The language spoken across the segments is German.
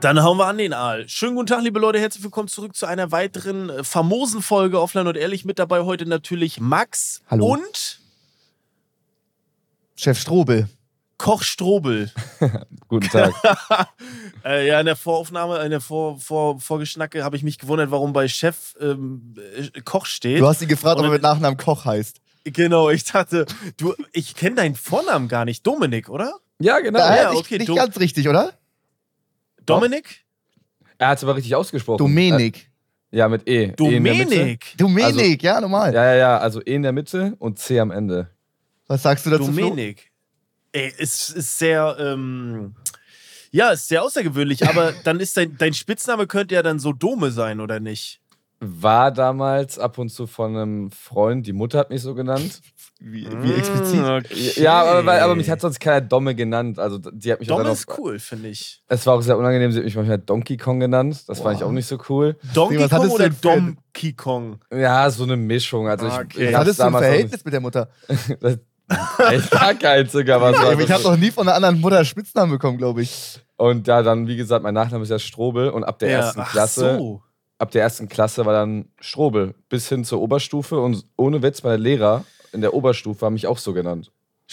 Dann hauen wir an den Aal. Schönen guten Tag, liebe Leute. Herzlich willkommen zurück zu einer weiteren äh, famosen Folge Offline und Ehrlich. Mit dabei heute natürlich Max Hallo. und Chef Strobel. Koch Strobel. Guten Tag. äh, ja, in der Voraufnahme, in der Vor Vor Vorgeschnacke habe ich mich gewundert, warum bei Chef ähm, äh, Koch steht. Du hast ihn gefragt, ob er Und- mit Nachnamen Koch heißt. genau, ich dachte, du, ich kenne deinen Vornamen gar nicht. Dominik, oder? ja, genau. Da ja, okay, nicht ganz richtig, oder? Dominik? Er hat es aber richtig ausgesprochen. Domenik. Äh, ja, mit E. E der Mitte. Dominik. Domenik, ja, normal. Ja, ja, ja. Also E in der Mitte und C am Ende. Was sagst du dazu? Flo? Dominik. Ey, es ist sehr, ähm, ja, ist sehr außergewöhnlich, aber dann ist dein, dein Spitzname könnte ja dann so Dome sein, oder nicht? War damals ab und zu von einem Freund, die Mutter hat mich so genannt. Wie, wie explizit? Mm, okay. Ja, aber, weil- aber mich hat sonst keiner Domme genannt. Also die hat mich dann ist auch, cool, finde ich. Es war auch sehr unangenehm, sie hat mich manchmal Donkey Kong genannt. Das fand ich Wow. auch nicht so cool. Donkey was Kong hattest du oder Donkey Kong? Ja, so eine Mischung. Also ich, Okay. ich Hattest du ein Verhältnis mit der Mutter? Nicht, echt gar keins sogar. Was war ich habe noch nie von einer anderen Mutter Spitznamen bekommen, glaube ich. Und da dann, wie gesagt, mein Nachname ist ja Strobel und ab der ersten ach Klasse so. Ab der ersten Klasse war dann Strobel bis hin zur Oberstufe und ohne Witz, meine Lehrer in der Oberstufe haben mich auch so genannt.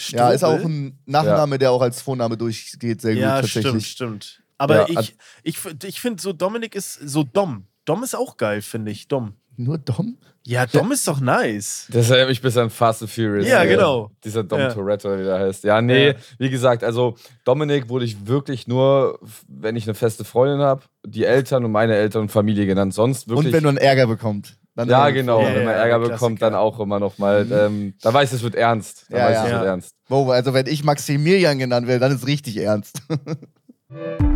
Ja, ist auch Strobel? ein Nachname, der auch als Vorname durchgeht, sehr gut Ja, tatsächlich. stimmt, stimmt. Aber Ja, ich, also- ich, ich finde so, Dominik ist so Dom. Dom ist auch geil, finde ich. Dom. Nur Dom? Ja, Dom ist doch nice. Das erinnert mich bis an Fast and Furious. Ja, äh, genau. Dieser Dom Ja. Toretto, wie der heißt. Ja, nee, Ja. wie gesagt, also Dominik wurde ich wirklich nur, wenn ich eine feste Freundin habe, die Eltern und meine Eltern und Familie genannt. Sonst wirklich. Und wenn du einen Ärger bekommst. Dann ja, genau. Ja, wenn man ja, Ärger bekommt, dann auch immer noch mal. Ähm, da weiß ich, es wird ernst. Da Ja, weiß es wird ernst. Wow, also wenn ich Maximilian genannt werde, dann ist richtig ernst.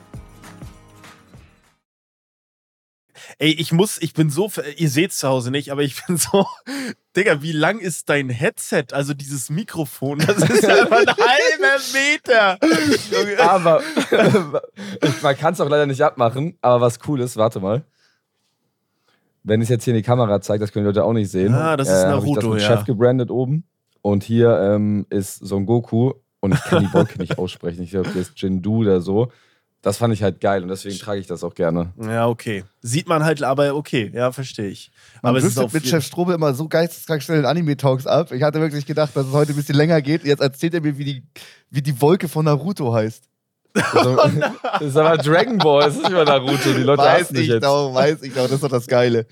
Ey, ich muss, ich bin so, ihr seht zu Hause nicht, aber ich bin so, Digga, wie lang ist dein Headset? Also dieses Mikrofon, das ist ja einfach ein halber Meter. Aber man kann es auch leider nicht abmachen. Aber was cool ist, warte mal. Wenn ich jetzt hier in die Kamera zeige, das können die Leute auch nicht sehen. Ah, das ist hab ich Naruto, das mit ja. Chef gebrandet oben. Und hier ähm, ist Son Goku. Und ich kann die Wolke nicht aussprechen. Ich glaube, der ist Jindu oder so. Das fand ich halt geil und deswegen trage ich das auch gerne. Ja, okay. Sieht man halt, aber okay, ja, verstehe ich. Man aber es ist auch mit Chef Strobel immer so geisteskrank schnell in Anime-Talks ab. Ich hatte wirklich gedacht, dass es heute ein bisschen länger geht. Jetzt erzählt er mir, wie die, wie die Wolke von Naruto heißt. Also, das ist aber Dragon Ball, das ist nicht mehr Naruto. Die Leute weiß hassen dich ich jetzt. doch, weiß ich doch. Das ist doch das Geile.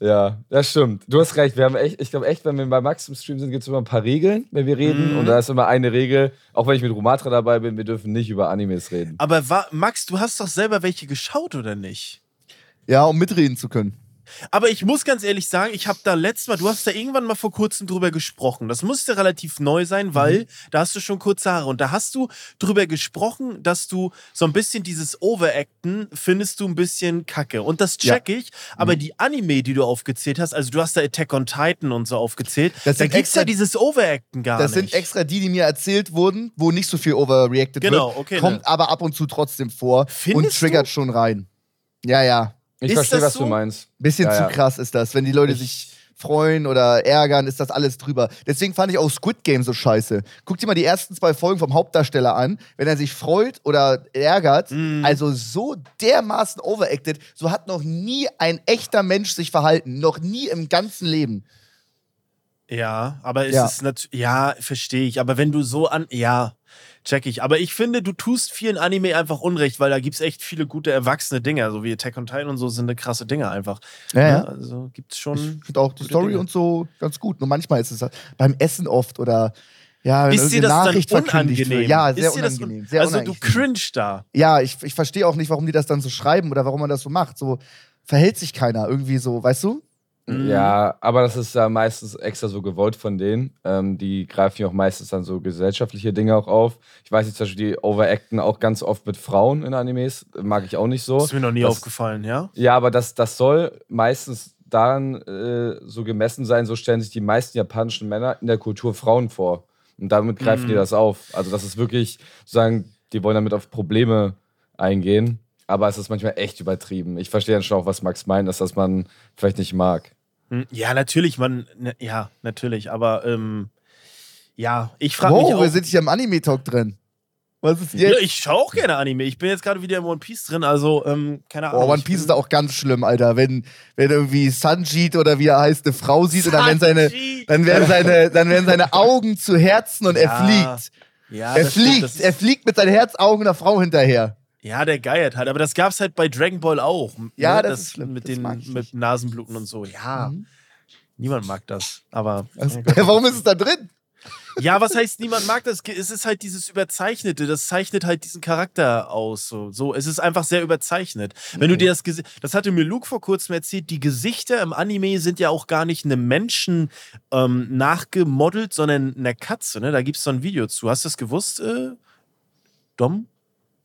Ja, das stimmt. Du hast recht. Wir haben echt, ich glaube echt, wenn wir bei Max im Stream sind, gibt es immer ein paar Regeln, wenn wir reden. Mhm. Und da ist immer eine Regel, auch wenn ich mit Rumatra dabei bin, wir dürfen nicht über Animes reden. Aber Max, du hast doch selber welche geschaut, oder nicht? Ja, um mitreden zu können. Aber ich muss ganz ehrlich sagen, ich habe da letztes Mal, du hast da irgendwann mal vor kurzem drüber gesprochen. Das musste relativ neu sein, weil da hast du schon kurze Haare. Und da hast du drüber gesprochen, dass du so ein bisschen dieses Overacten findest du ein bisschen kacke. Und das check ich. Aber die Anime, die du aufgezählt hast, also du hast da Attack on Titan und so aufgezählt, Das da gibt's extra- ja dieses Overacten gar Das nicht. sind extra die, die mir erzählt wurden, wo nicht so viel overreacted Genau, wird. okay, Kommt ne. aber ab und zu trotzdem vor Findest und triggert du? schon rein. Ja, ja. Ich Ist verstehe, das was so? du meinst. Bisschen Ja, zu ja. krass ist das. Wenn die Leute sich freuen oder ärgern, ist das alles drüber. Deswegen fand ich auch Squid Game so scheiße. Guck dir mal die ersten zwei Folgen vom Hauptdarsteller an. Wenn er sich freut oder ärgert, Mhm. also so dermaßen overacted, so hat noch nie ein echter Mensch sich verhalten. Noch nie im ganzen Leben. Ja, aber es Ja. ist natürlich, ja, verstehe ich. Aber wenn du so an, ja, Check ich. Aber ich finde, du tust vielen Anime einfach Unrecht, weil da gibt es echt viele gute erwachsene Dinge. So wie Attack on Titan und so sind eine krasse Dinge einfach. Ja, ja. Also gibt es Ich schon. finde auch die Story Dinge. und so ganz gut. Nur manchmal ist es halt beim Essen oft oder ja, Ist dir das Nachricht dann unangenehm? wird. Ja, sehr unangenehm. un sehr also unangenehm. du cringe da. Ja, ich, ich verstehe auch nicht, warum die das dann so schreiben oder warum man das so macht. So verhält sich keiner irgendwie so, weißt du? Mhm. Ja, aber das ist ja meistens extra so gewollt von denen. Ähm, die greifen ja auch meistens dann so gesellschaftliche Dinge auch auf. Ich weiß nicht, zum Beispiel, die overacten auch ganz oft mit Frauen in Animes. Mag ich auch nicht so. ist mir noch nie das, aufgefallen, ja? Ja, aber das, das soll meistens daran äh, so gemessen sein, so stellen sich die meisten japanischen Männer in der Kultur Frauen vor. Und damit greifen Mhm. die das auf. Also das ist wirklich sozusagen, die wollen damit auf Probleme eingehen. Aber es ist manchmal echt übertrieben. Ich verstehe dann schon auch, was Max meint, dass das man vielleicht nicht mag. Hm, Ja, natürlich, man, ne, ja, natürlich, aber ähm, ja, ich frage mich Wow, auch. wir sind hier im Anime-Talk drin. Was ist ja, jetzt? ich schaue auch gerne Anime. Ich bin jetzt gerade wieder im One Piece drin, also ähm, keine Ahnung. Oh, One Piece ist auch ganz schlimm, Alter. Wenn, wenn irgendwie Sanjit oder wie er heißt, eine Frau sieht und dann werden seine, dann werden seine, dann werden seine Augen zu Herzen und er Ja, fliegt. Ja, Er stimmt, fliegt, ist- er fliegt mit seinen Herzaugen einer Frau hinterher. Ja, der geiert halt. Aber das gab's halt bei Dragon Ball auch. Ja, ne? das ist schlimm. Mit, Das den, mit nicht. Nasenbluten und so. Ja, Mhm. niemand mag das. Aber. Also, warum ist es da drin? Ja, was heißt, niemand mag das? Es ist halt dieses Überzeichnete. Das zeichnet halt diesen Charakter aus. So, so es ist einfach sehr überzeichnet. Wenn du dir das Gesicht. Das hatte mir Luke vor kurzem erzählt. Die Gesichter im Anime sind ja auch gar nicht einem Menschen ähm, nachgemodelt, sondern einer Katze. Ne? Da gibt es so ein Video zu. Hast du das gewusst, äh, Dom?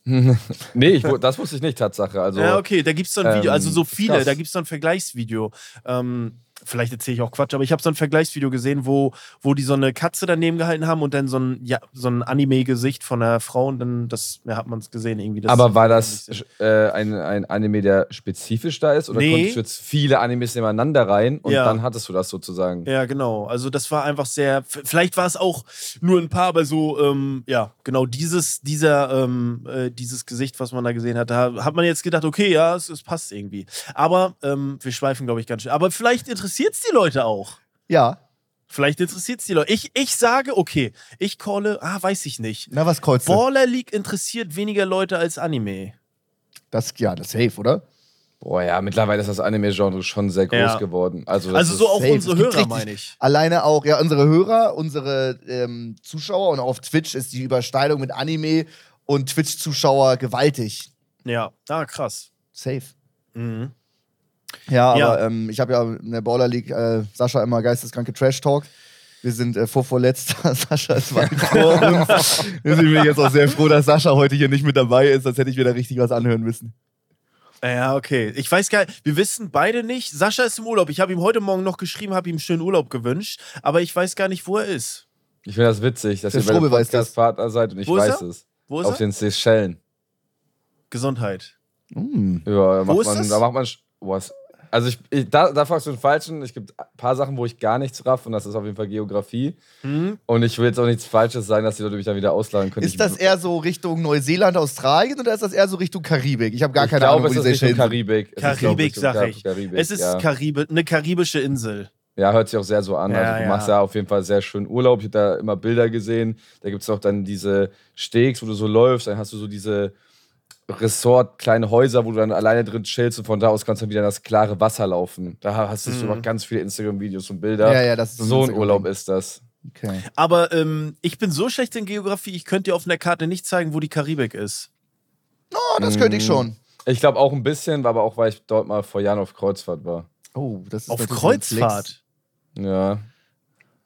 nee, ich, das wusste ich nicht, Tatsache. Also, ja, okay, da gibt es so ein Video, ähm, also so viele, krass. da gibt es so ein Vergleichsvideo. Ähm, vielleicht erzähle ich auch Quatsch, aber ich habe so ein Vergleichsvideo gesehen, wo, wo die so eine Katze daneben gehalten haben und dann so ein, ja, so ein Anime-Gesicht von einer Frau und dann das, ja, hat man es gesehen irgendwie. Das aber war das äh, ein, ein Anime, der spezifisch da ist? Oder Nee. konntest du jetzt viele Animes nebeneinander rein und Ja. dann hattest du das sozusagen? Ja, genau. Also das war einfach sehr. Vielleicht war es auch nur ein paar, aber so, ähm, ja, genau dieses, dieser, ähm, äh, dieses Gesicht, was man da gesehen hat, da hat man jetzt gedacht, okay, ja, es, es passt irgendwie. Aber ähm, wir schweifen, glaube ich, ganz schön. Aber vielleicht interessiert es die Leute auch. Ja. Vielleicht interessiert es die Leute. Ich, ich sage, okay, ich calle, ah, weiß ich nicht. Na, was kreuzt du? Baller League interessiert weniger Leute als Anime. Das, ja, das ist safe, oder? Boah, ja, mittlerweile ist das Anime-Genre schon sehr groß Ja. geworden. Also, das Also ist, so auch safe. unsere Hörer, meine ich. Alleine auch, ja, unsere Hörer, unsere ähm, Zuschauer und auch auf Twitch ist die Überschneidung mit Anime und Twitch-Zuschauer gewaltig. Ja, ah, krass. Safe. Mhm. Ja, Ja. aber ähm, ich habe ja in der Baller League äh, Sascha immer geisteskranke Trash-Talk. Wir sind äh, vorvorletzter, Sascha ist weit vor uns. Deswegen bin ich jetzt auch sehr froh, dass Sascha heute hier nicht mit dabei ist, sonst hätte ich wieder richtig was anhören müssen. Ja, okay. Ich weiß gar nicht, wir wissen beide nicht. Sascha ist im Urlaub. Ich habe ihm heute Morgen noch geschrieben, habe ihm schönen Urlaub gewünscht, aber ich weiß gar nicht, wo er ist. ich finde das witzig, dass Der ihr bei Strobel weiß das. Podcast-Partner seid und ich Wo weiß es. Wo ist Auf er? den Seychellen. Gesundheit. Mm. Ja, da macht ist man, das? da macht man. es- also ich, ich, da, da fragst du den Falschen. Es gibt ein paar Sachen, wo ich gar nichts raff und das ist auf jeden Fall Geografie. Hm? Und ich will jetzt auch nichts Falsches sagen, dass die Leute mich dann wieder ausladen können. Ist ich, das eher so Richtung Neuseeland, Australien oder ist das eher so Richtung Karibik? Ich habe gar ich keine glaube, Ahnung, wo es ist Richtung. Karibik. Es ist, Karibik, Richtung sag Kar- ich. Karibik, Es ist ja. Karibi eine karibische Insel. Ja, hört sich auch sehr so an. Ja, also du ja. machst ja auf jeden Fall sehr schön Urlaub. Ich habe da immer Bilder gesehen. Da gibt es auch dann diese Steaks, wo du so läufst. Dann hast du so diese Resort, kleine Häuser, wo du dann alleine drin chillst und von da aus kannst du dann wieder in das klare Wasser laufen. Da hast du Mhm. noch ganz viele Instagram-Videos und Bilder. Ja, ja, das ist so ein Instagram-Ding. Urlaub ist das. Okay. Aber ähm, ich bin so schlecht in Geografie, ich könnte dir auf einer Karte nicht zeigen, wo die Karibik ist. Oh, das könnte ich Mm. schon. Ich glaube auch ein bisschen, aber auch weil ich dort mal vor Jahren auf Kreuzfahrt war. Oh, das ist Auf ein. Kreuzfahrt. Ja.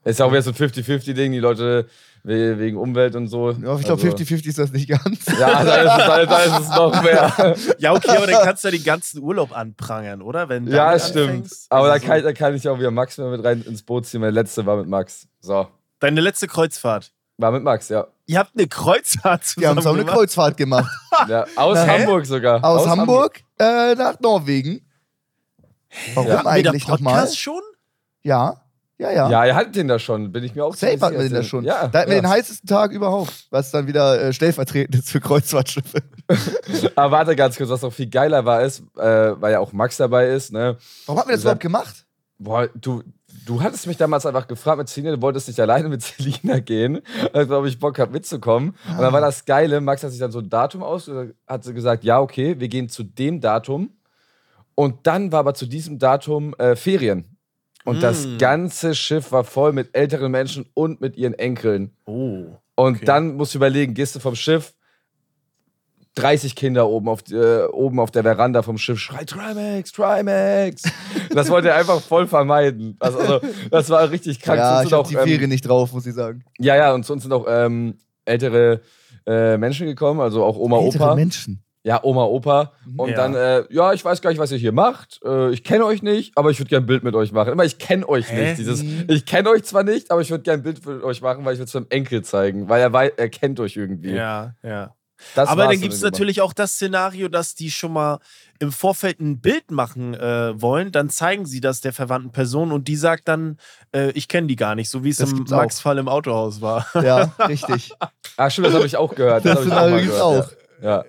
Ist ja auch wieder so ein 50-50-Ding, die Leute wegen Umwelt und so. Ja, ich glaube, Also- 50-50 ist das nicht ganz. Ja, da ist, es, da, da ist es noch mehr. Ja, okay, aber dann kannst du ja den ganzen Urlaub anprangern, oder? Wenn Ja, stimmt. Aber da Also kann, ich- da kann ich auch wieder Max mit rein ins Boot ziehen. Meine letzte war mit Max. So. Deine letzte Kreuzfahrt. War mit Max, ja. Ihr habt eine Kreuzfahrt zusammen Wir haben so eine? Kreuzfahrt gemacht. ja aus Hä? Hamburg sogar. Aus, Hamburg, Äh, nach Norwegen. Warum Ja. Da eigentlich nochmal? Podcast schon? Ja, ja, ja. Ja, ihr hattet den da schon, bin ich mir auch Safe ziemlich hatten wir den sicher. da schon. Ja, da hatten wir ja. den heißesten Tag überhaupt, was dann wieder äh, stellvertretend ist für Kreuzfahrtschiffe. Aber warte ganz kurz, was auch viel geiler war, ist, äh, weil ja auch Max dabei ist, ne? Warum haben wir das überhaupt gemacht? Boah, du, Du hattest mich damals einfach gefragt mit Selina, du wolltest nicht alleine mit Selina gehen, also ob ich Bock habe mitzukommen. Und dann war das Geile, Max hat sich dann so ein Datum aus, hat sie gesagt, ja, okay, wir gehen zu dem Datum. Und dann war aber zu diesem Datum äh, Ferien. Und das Mm. ganze Schiff war voll mit älteren Menschen und mit ihren Enkeln. Oh. Und Okay. dann musst du überlegen, gehst du vom Schiff, 30 Kinder oben auf, äh, oben auf der Veranda vom Schiff, schrei Trimax, Trimax. das wollte er einfach voll vermeiden. Also, also das war richtig krank. Ja, ich auch, die ähm, Ferien nicht drauf, muss ich sagen. ja, ja, und zu uns sind auch ähm, ältere äh, Menschen gekommen, also auch Oma, Ältere Opa. Menschen. Ja, Oma, Opa. Und Ja. dann, äh, ja, ich weiß gar nicht, was ihr hier macht. Äh, ich kenne euch nicht, aber ich würde gerne ein Bild mit euch machen. Immer, ich kenne euch Hä? nicht. Dieses, ich kenne euch zwar nicht, aber ich würde gerne ein Bild mit euch machen, weil ich will es meinem Enkel zeigen, weil er, wei er kennt euch irgendwie. Ja, ja. Das Aber dann gibt es natürlich auch das Szenario, dass die schon mal im Vorfeld ein Bild machen äh, wollen. Dann zeigen sie das der verwandten Person und die sagt dann, äh, ich kenne die gar nicht, so wie es Das im. Max-Fall im Autohaus war. Ja, richtig. Ah, stimmt, das habe ich auch gehört. Das ich Szenario mal gibt's gehört, auch. Ja. ja.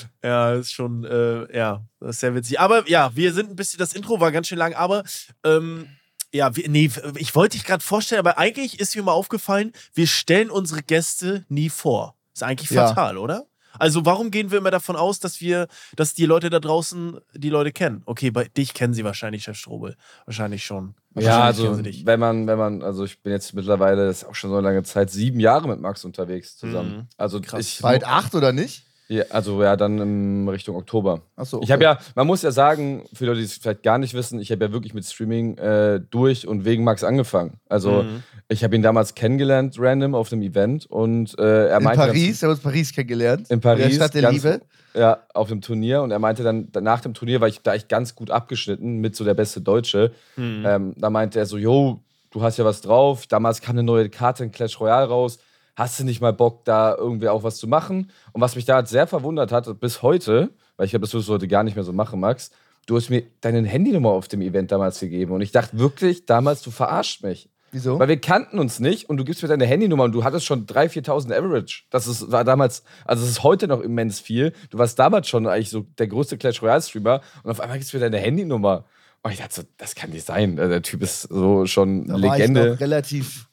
Ja, ist schon, äh, ja, das ist sehr witzig. Aber ja, wir sind ein bisschen, das Intro war ganz schön lang, aber ähm, ja, wir, nee, ich wollte dich gerade vorstellen, aber eigentlich ist mir mal aufgefallen, wir stellen unsere Gäste nie vor. Ist eigentlich Ja. fatal, oder? Also warum gehen wir immer davon aus, dass wir, dass die Leute da draußen die Leute kennen? Okay, bei dich kennen sie wahrscheinlich, Chef Strobel. Wahrscheinlich schon. Ja, Wahrscheinlich also kennen sie dich. wenn man, wenn man, also ich bin jetzt mittlerweile, das ist auch schon so eine lange Zeit, sieben Jahre mit Max unterwegs zusammen. Mhm. Also Krass. ich, Bald acht oder nicht? Ja, also ja, dann in Richtung Oktober. Achso. Ich habe ja, man muss ja sagen, für Leute, die es vielleicht gar nicht wissen, ich habe ja wirklich mit Streaming äh, durch und wegen Max angefangen. Also Mhm. ich habe ihn damals kennengelernt, random auf einem Event und äh, er in meinte Paris, wir haben uns in Paris kennengelernt. In Paris, In der Stadt der ganz- Liebe. Ja, auf dem Turnier und er meinte dann, nach dem Turnier war ich da ich ganz gut abgeschnitten mit so der beste Deutsche. Mhm. Ähm, da meinte er so, yo, du hast ja was drauf. Damals kam eine neue Karte in Clash Royale raus. Hast du nicht mal Bock, da irgendwie auch was zu machen? Und was mich da sehr verwundert hat, bis heute, weil ich glaube, das wirst du heute gar nicht mehr so machen, Max, du hast mir deine Handynummer auf dem Event damals gegeben. Und ich dachte wirklich damals, du verarscht mich. Wieso? Weil wir kannten uns nicht und du gibst mir deine Handynummer und du hattest schon 3.000, 4.000 Average. Das ist, war damals, also es ist heute noch immens viel. Du warst damals schon eigentlich so der größte Clash Royale Streamer und auf einmal gibst du mir deine Handynummer. Und ich dachte so, das kann nicht sein. Also Der Typ ist so schon Da war ich Legende. noch relativ,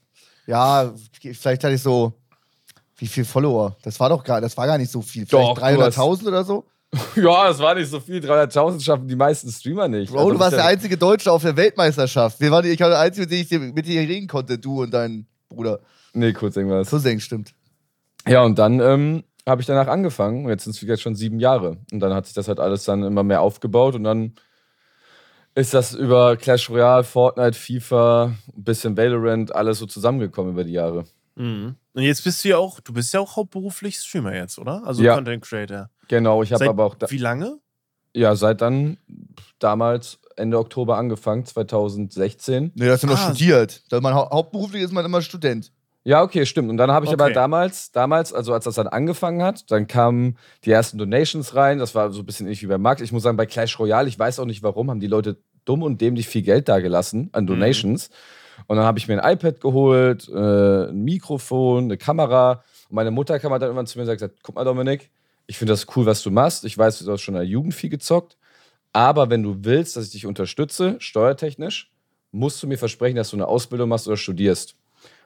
ja, vielleicht hatte ich so, wie viel Follower? Das war doch gar, das war gar nicht so viel. Vielleicht du hast- 300.000 oder so? Ja, das war nicht so viel. 300.000 schaffen die meisten Streamer nicht. Bro, Also du warst der einzige Deutsche auf der Weltmeisterschaft. Wir waren, ich war der Einzige, mit dem ich mit dir reden konnte, du und dein Bruder. Nee, kurz irgendwas. Cousin, stimmt. Ja, und dann ähm, habe ich danach angefangen. Und jetzt sind es jetzt schon sieben Jahre. Und dann hat sich das halt alles dann immer mehr aufgebaut. Und dann ist das über Clash Royale, Fortnite, FIFA, ein bisschen Valorant, alles so zusammengekommen über die Jahre. Mhm. Und jetzt bist du ja auch, du bist ja auch hauptberuflich Streamer jetzt, oder? Also Ja. Content Creator. Genau, ich habe aber auch da, Wie lange? ja seit dann damals Ende Oktober angefangen, 2016. Nee, das hast du noch Ah. studiert. Da man, hau- hauptberuflich ist man immer Student. Ja, okay, stimmt. Und dann habe ich aber Okay. damals, damals, also als das dann angefangen hat, dann kamen die ersten Donations rein. Das war so ein bisschen ähnlich wie bei Max. Ich muss sagen, bei Clash Royale, ich weiß auch nicht warum, haben die Leute dumm und dämlich viel Geld da gelassen an Donations. Und dann habe ich mir ein iPad geholt, äh, ein Mikrofon, eine Kamera. Und meine Mutter kam halt dann irgendwann zu mir und sagt: Guck mal, Dominik, ich finde das cool, was du machst. Ich weiß, du hast schon in der Jugend viel gezockt. Aber wenn du willst, dass ich dich unterstütze, steuertechnisch, musst du mir versprechen, dass du eine Ausbildung machst oder studierst.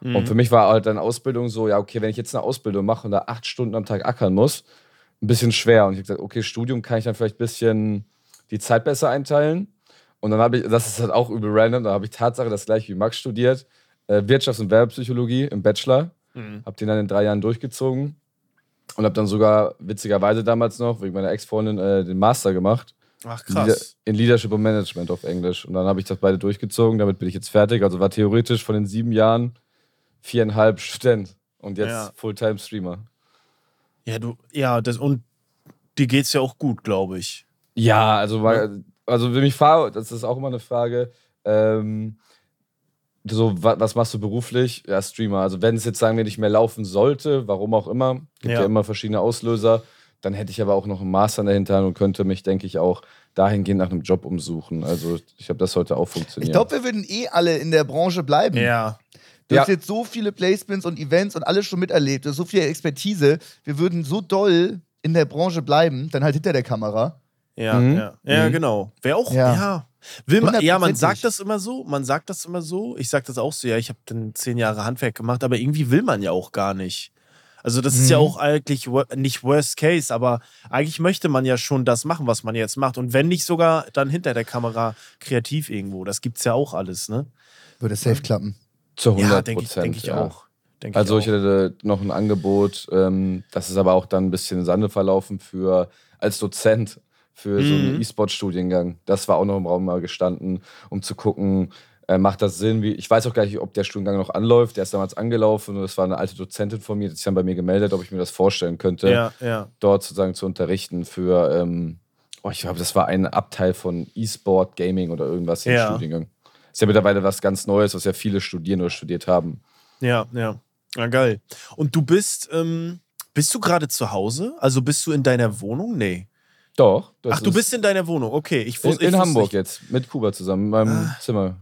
Und für mich war halt dann Ausbildung so, ja, okay, wenn ich jetzt eine Ausbildung mache und da acht Stunden am Tag ackern muss, ein bisschen schwer. Und ich habe gesagt, okay, Studium kann ich dann vielleicht ein bisschen die Zeit besser einteilen. Und dann habe ich, das ist halt auch übel random, da habe ich Tatsache das gleiche wie Max studiert, äh, Wirtschafts- und Werbepsychologie im Bachelor. Mhm. Habe den dann in drei Jahren durchgezogen und habe dann sogar witzigerweise damals noch wegen meiner Ex-Freundin äh, den Master gemacht. Ach krass. In Leadership und Management auf Englisch. Und dann habe ich das beide durchgezogen, damit bin ich jetzt fertig. Also war theoretisch von den sieben Jahren viereinhalb Student und jetzt Ja. Fulltime-Streamer. Ja, du, ja, das, und dir geht's ja auch gut, glaube ich. Ja, also, also wenn ich fahre, das ist auch immer eine Frage. Ähm, so, wa- was machst du beruflich? Ja, Streamer. Also, wenn es jetzt, sagen wir, nicht mehr laufen sollte, warum auch immer, gibt ja, Ja. immer verschiedene Auslöser, dann hätte ich aber auch noch einen Master in der Hinterhand und könnte mich, denke ich, auch dahingehend nach einem Job umsuchen. Also, ich glaube, das sollte auch funktionieren. Ich glaube, wir würden eh alle in der Branche bleiben. Ja. Du Ja. hast jetzt so viele Placements und Events und alles schon miterlebt. Du hast so viel Expertise. Wir würden so doll in der Branche bleiben, dann halt hinter der Kamera. Ja, Mhm. ja. Ja, Mhm. genau. Wäre auch, ja. Ja. Will man, ja, man sagt das immer so, man sagt das immer so. Ich sag das auch so, ja, ich habe dann zehn Jahre Handwerk gemacht, aber irgendwie will man ja auch gar nicht. Also das ist ja Mhm. auch eigentlich nicht Worst Case, aber eigentlich möchte man ja schon das machen, was man jetzt macht. Und wenn nicht sogar dann hinter der Kamera kreativ irgendwo. Das gibt's ja auch alles, ne? Würde safe klappen. Zu 100 Ja, denke ich, denk ich ja. auch. Denk Also ich ich hatte noch ein Angebot, ähm, das ist aber auch dann ein bisschen im Sande verlaufen für als Dozent für so einen Mhm. E-Sport-Studiengang. Das war auch noch im Raum mal gestanden, um zu gucken, äh, macht das Sinn? Wie, ich weiß auch gar nicht, ob der Studiengang noch anläuft. Der ist damals angelaufen und das war eine alte Dozentin von mir, die sich dann bei mir gemeldet, ob ich mir das vorstellen könnte, Ja, ja. dort sozusagen zu unterrichten für, ähm, oh, ich glaube, das war ein Abteil von E-Sport, Gaming oder irgendwas im Ja. Studiengang. Ist ja mittlerweile was ganz Neues, was ja viele studieren oder studiert haben. Ja, ja. Ja, geil. Und du bist, ähm, bist du gerade zu Hause? Also bist du in deiner Wohnung? Nee. Doch. Ach, du ist- bist in deiner Wohnung. Okay. Ich In, wus- ich in wusste Hamburg nicht- jetzt, mit Kuba zusammen, in meinem Ah. Zimmer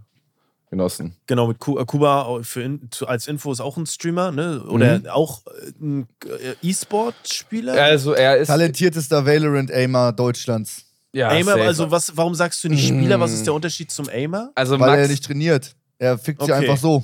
genossen. Genau, mit äh, Kuba für in, als Info ist auch ein Streamer, ne? Oder Mhm. auch äh, ein äh, E-Sport-Spieler? Also er ist. Talentiertester Valorant-Aimer Deutschlands. Ja, Aimer, safe. also was, warum sagst du nicht Spieler? Was ist Mm. der Unterschied zum Aimer? Also Weil Max, er nicht trainiert. Er fickt sie Okay. einfach so.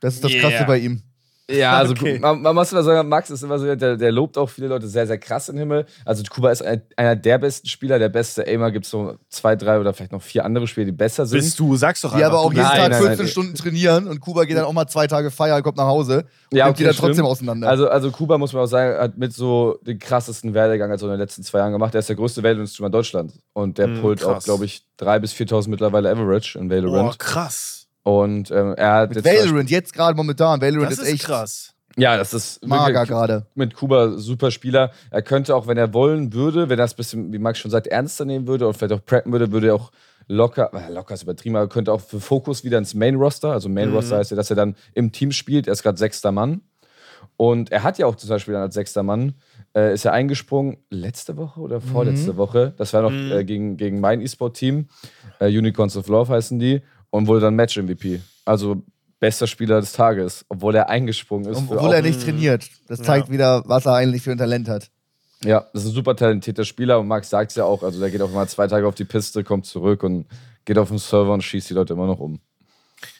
Das ist das Krasse Yeah. bei ihm. Ja, also Okay. man, man muss immer sagen, Max ist immer so, der, der lobt auch viele Leute sehr, sehr krass im Himmel. Also Kuba ist ein, einer der besten Spieler, der beste Aimer. Gibt es so zwei, drei oder vielleicht noch vier andere Spieler, die besser sind. Bist du, sagst doch Die aber auch jeden Nein, Tag nein, 14 nein. Stunden trainieren und Kuba geht dann auch mal zwei Tage feiern, kommt nach Hause und Ja, okay, dann trotzdem stimmt. auseinander. Also, also Kuba, muss man auch sagen, hat mit so den krassesten Werdegang also in den letzten zwei Jahren gemacht. Er ist der größte Valorant-Streamer Deutschlands. Und der Mm, pullt auch, krass. glaube ich, 3.000 bis 4.000 mittlerweile Average in Valorant. krass. Und ähm, er hat Mit jetzt Valorant, jetzt gerade momentan. Valorant Das ist, ist echt krass. Ja, das ist mager gerade. mit Kuba super Spieler. Er könnte auch, wenn er wollen würde, wenn er es ein bisschen, wie Max schon sagt, ernster nehmen würde und vielleicht auch preppen würde, würde er auch locker, äh, locker ist übertrieben, aber könnte auch für Fokus wieder ins Main-Roster. Also Main-Roster heißt ja, dass er dann im Team spielt. Er ist gerade sechster Mann. Und er hat ja auch zum Beispiel dann als sechster Mann, äh, ist er eingesprungen letzte Woche oder vorletzte Woche. Das war noch Mhm. äh, gegen, gegen mein E-Sport-Team. Äh, Unicorns of Love heißen die. Und wurde dann Match-MVP. Also bester Spieler des Tages, obwohl er eingesprungen ist. Obwohl er nicht trainiert. Das zeigt wieder, was er eigentlich für ein Talent hat. ja, das ist ein super talentierter Spieler und Max sagt es ja auch. Also, der geht auch mal zwei Tage auf die Piste, kommt zurück und geht auf den Server und schießt die Leute immer noch um.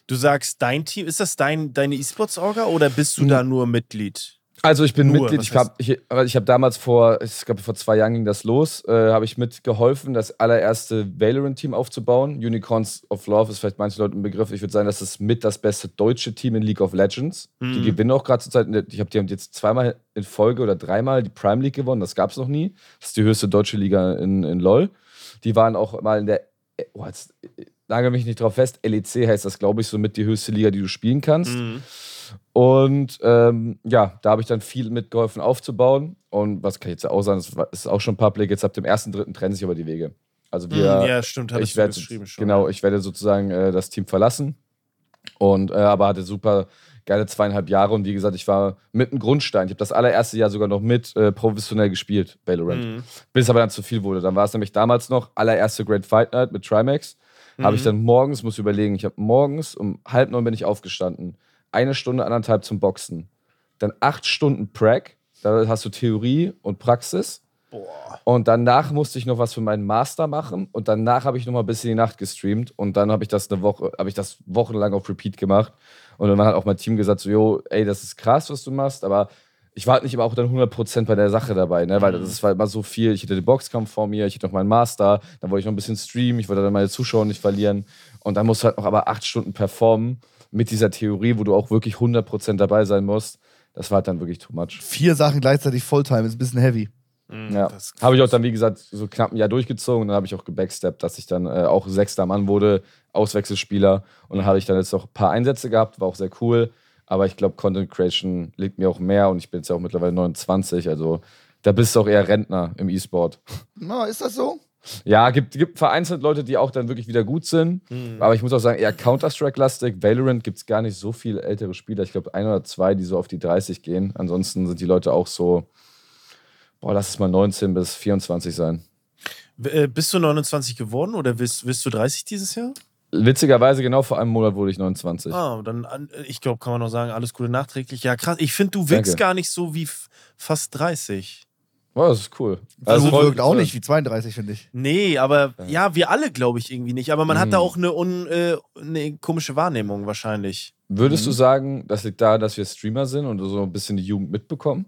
Du sagst, dein Team, ist das dein, deine E-Sports-Orga oder bist du da nur Mitglied? Also, ich bin Nur, Mitglied. Ich habe ich, aber ich hab damals vor, ich glaube, vor zwei Jahren ging das los, äh, habe ich mitgeholfen, das allererste Valorant-Team aufzubauen. Unicorns of Love ist vielleicht manchen Leuten ein Begriff. Ich würde sagen, das ist mit das beste deutsche Team in League of Legends. Die gewinnen auch gerade zur Zeit. Ich habe die haben jetzt zweimal in Folge oder dreimal die Prime League gewonnen. Das gab es noch nie. Das ist die höchste deutsche Liga in, in LOL. Die waren auch mal in der. Oh, jetzt, nagel mich nicht drauf fest. LEC heißt das, glaube ich, so mit die höchste Liga, die du spielen kannst. Mhm. Und ähm, ja, da habe ich dann viel mitgeholfen aufzubauen. Und was kann ich jetzt auch sagen, das ist auch schon public. Jetzt ab dem 1.3. trennen sich aber die Wege. Also wir, ja, stimmt, hattest ich werde geschrieben schon. genau, ich werde sozusagen äh, das Team verlassen. Und äh, aber hatte super geile zweieinhalb Jahre und wie gesagt, ich war mit einem Grundstein. Ich habe das allererste Jahr sogar noch mit äh, professionell gespielt, Valorant. Mhm. Bis es aber dann zu viel wurde. Dann war es nämlich damals noch allererste Great Fight Night mit Trimax. Habe ich Mhm. dann morgens, muss überlegen, ich habe morgens um halb neun bin ich aufgestanden. Eine Stunde, anderthalb zum Boxen. Dann acht Stunden Prac. Da hast du Theorie und Praxis. Boah. Und danach musste ich noch was für meinen Master machen. Und danach habe ich noch mal bis in die Nacht gestreamt. Und dann habe ich das eine Woche, habe ich das wochenlang auf Repeat gemacht. Und dann hat auch mein Team gesagt: so, yo, ey, das ist krass, was du machst, aber ich war halt nicht immer auch dann 100% bei der Sache dabei, ne? weil das war immer so viel. Ich hatte den Boxkampf vor mir, ich hatte noch meinen Master, dann wollte ich noch ein bisschen streamen, ich wollte dann meine Zuschauer nicht verlieren. Und dann musst du halt noch aber acht Stunden performen mit dieser Theorie, wo du auch wirklich 100% dabei sein musst. Das war halt dann wirklich too much. Vier Sachen gleichzeitig Volltime ist ein bisschen heavy. Ja. das- Habe ich auch dann, wie gesagt, so knapp ein Jahr durchgezogen und dann habe ich auch gebacksteppt, dass ich dann äh, auch sechster Mann wurde, Auswechselspieler. Und dann habe ich dann jetzt noch ein paar Einsätze gehabt, war auch sehr cool. Aber ich glaube, Content Creation liegt mir auch mehr und ich bin jetzt ja auch mittlerweile 29, also da bist du auch eher Rentner im E-Sport. Na, ist das so? Ja, gibt, gibt vereinzelt Leute, die auch dann wirklich wieder gut sind. Aber ich muss auch sagen, eher Counter-Strike-lastig. Valorant gibt es gar nicht so viele ältere Spieler. Ich glaube, ein oder zwei, die so auf die 30 gehen. Ansonsten sind die Leute auch so, boah, lass es mal 19 bis 24 sein. Äh, Bist du 29 geworden oder willst, willst du 30 dieses Jahr? Witzigerweise, genau vor einem Monat wurde ich 29. Ah, dann, an- ich glaube, kann man noch sagen, alles Gute nachträglich. Ja, krass. Ich finde, du wirkst Danke. gar nicht so wie fast 30. Oh, das ist cool. Also voll- wirkt auch voll- nicht wie 32, finde ich. Nee, aber ja, wir alle, glaube ich, irgendwie nicht. Aber man hat da Mhm. auch eine, un, äh, eine komische Wahrnehmung wahrscheinlich. Würdest du Mhm. sagen, das liegt daran, dass wir Streamer sind und so ein bisschen die Jugend mitbekommen?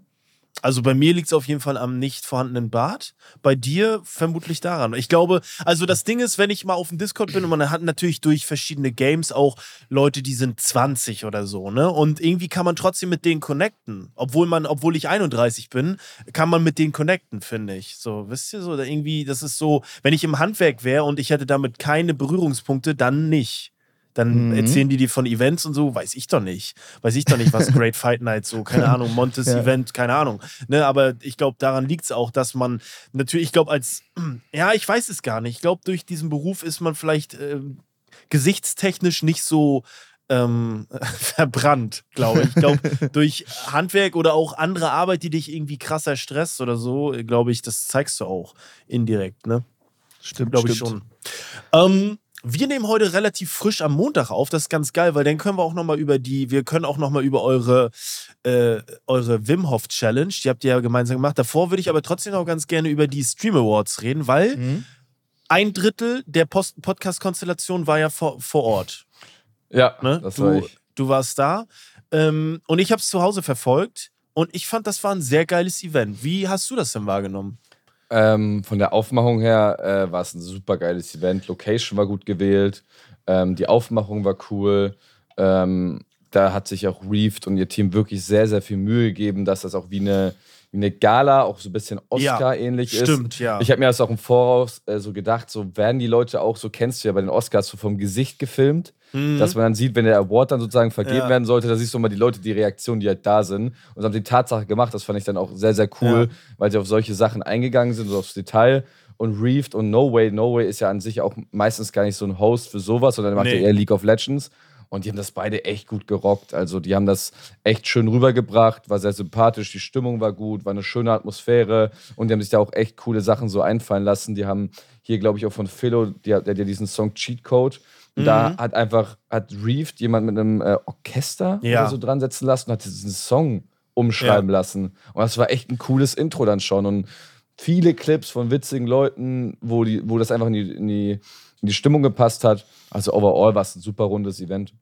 Also bei mir liegt es auf jeden Fall am nicht vorhandenen Bart. Bei dir vermutlich daran. Ich glaube, also das Ding ist, wenn ich mal auf dem Discord bin und man hat natürlich durch verschiedene Games auch Leute, die sind 20 oder so, ne? Und irgendwie kann man trotzdem mit denen connecten. Obwohl man, obwohl ich 31 bin, kann man mit denen connecten, finde ich. So, wisst ihr so? Oder irgendwie, das ist so, wenn ich im Handwerk wäre und ich hätte damit keine Berührungspunkte, dann nicht. Dann Mhm. erzählen die dir von Events und so, weiß ich doch nicht. Weiß ich doch nicht, was Great Fight Night so, keine Ahnung, Montes Ja. Event, keine Ahnung. Ne, aber ich glaube, daran liegt es auch, dass man natürlich, ich glaube, als, ja, ich weiß es gar nicht. Ich glaube, durch diesen Beruf ist man vielleicht ähm, gesichtstechnisch nicht so ähm, verbrannt, glaube ich. Ich glaube, durch Handwerk oder auch andere Arbeit, die dich irgendwie krasser stresst oder so, glaube ich, das zeigst du auch indirekt, ne? Stimmt, Glaube ich schon. Ähm, wir nehmen heute relativ frisch am Montag auf. Das ist ganz geil, weil dann können wir auch noch mal über die, wir können auch noch mal über eure, äh, eure Wim Hof Challenge, die habt ihr ja gemeinsam gemacht. Davor würde ich aber trotzdem noch ganz gerne über die Stream Awards reden, weil Mhm. ein Drittel der Podcast-Konstellation war ja vor, vor Ort. Ja, Ne? das du, war ich. du warst da. Ähm, und ich habe es zu Hause verfolgt. Und ich fand, das war ein sehr geiles Event. Wie hast du das denn wahrgenommen? Ähm, von der Aufmachung her äh, war es ein super geiles Event. Location war gut gewählt. Ähm, die Aufmachung war cool. Ähm, da hat sich auch Reefed und ihr Team wirklich sehr, sehr viel Mühe gegeben, dass das auch wie eine, eine Gala, auch so ein bisschen Oscar-ähnlich ist. Stimmt, ja. Ich habe mir das auch im Voraus äh, so gedacht, so werden die Leute auch, so kennst du ja bei den Oscars, so vom Gesicht gefilmt, Mhm. dass man dann sieht, wenn der Award dann sozusagen vergeben Ja. werden sollte, da siehst du mal die Leute, die Reaktionen, die halt da sind. Und haben sie Tatsache gemacht, das fand ich dann auch sehr, sehr cool, weil sie auf solche Sachen eingegangen sind, so aufs Detail. Und Reefed und No Way, No Way ist ja an sich auch meistens gar nicht so ein Host für sowas, sondern der macht Nee. ja eher League of Legends. Und die haben das beide echt gut gerockt. Also die haben das echt schön rübergebracht, war sehr sympathisch, die Stimmung war gut, war eine schöne Atmosphäre und die haben sich da auch echt coole Sachen so einfallen lassen. Die haben hier, glaube ich, auch von Philo, der hat ja diesen Song Cheat Code. Und da Mhm. hat einfach, hat Reefed jemand mit einem äh, Orchester Ja. so dran setzen lassen und hat diesen Song umschreiben lassen. Und das war echt ein cooles Intro dann schon. Und viele Clips von witzigen Leuten, wo, die, wo das einfach in die, in, die, die Stimmung gepasst hat. Also overall war es ein super rundes Event.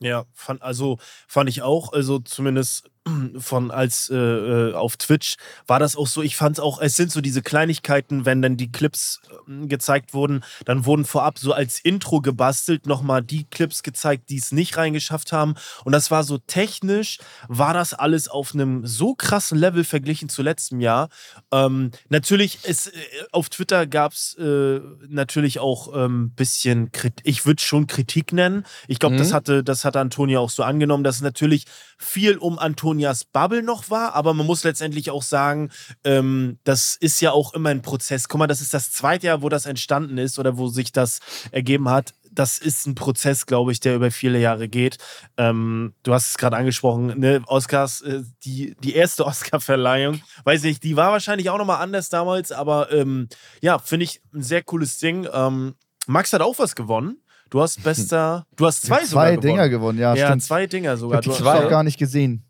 Ja, fand, also fand ich auch, also zumindest von als äh, äh, auf Twitch war das auch so, ich fand es auch, es sind so diese Kleinigkeiten, wenn dann die Clips ähm, gezeigt wurden, dann wurden vorab so als Intro gebastelt nochmal die Clips gezeigt, die es nicht reingeschafft haben und das war so technisch, war das alles auf einem so krassen Level verglichen zu letztem Jahr. Ähm, natürlich, es, äh, auf Twitter gab es äh, natürlich auch ein ähm, bisschen Kritik, ich würde schon Kritik nennen. Ich glaube, das Mhm. hatte, das hat Antonia auch so angenommen, dass natürlich viel um Antonias Bubble noch war, aber man muss letztendlich auch sagen, ähm, das ist ja auch immer ein Prozess. Guck mal, das ist das zweite Jahr, wo das entstanden ist oder wo sich das ergeben hat. Das ist ein Prozess, glaube ich, der über viele Jahre geht. Ähm, du hast es gerade angesprochen, ne? Oscars, äh, die, die erste Oscar-Verleihung, weiß nicht, die war wahrscheinlich auch nochmal anders damals, aber ähm, ja, finde ich ein sehr cooles Ding. Ähm, Max hat auch was gewonnen. Du hast bester, du hast zwei, sogar Zwei gewonnen. Dinger gewonnen, ja, Ja, stimmt. zwei Dinger Ich sogar. hab die Du- zwei. zwei gar nicht gesehen.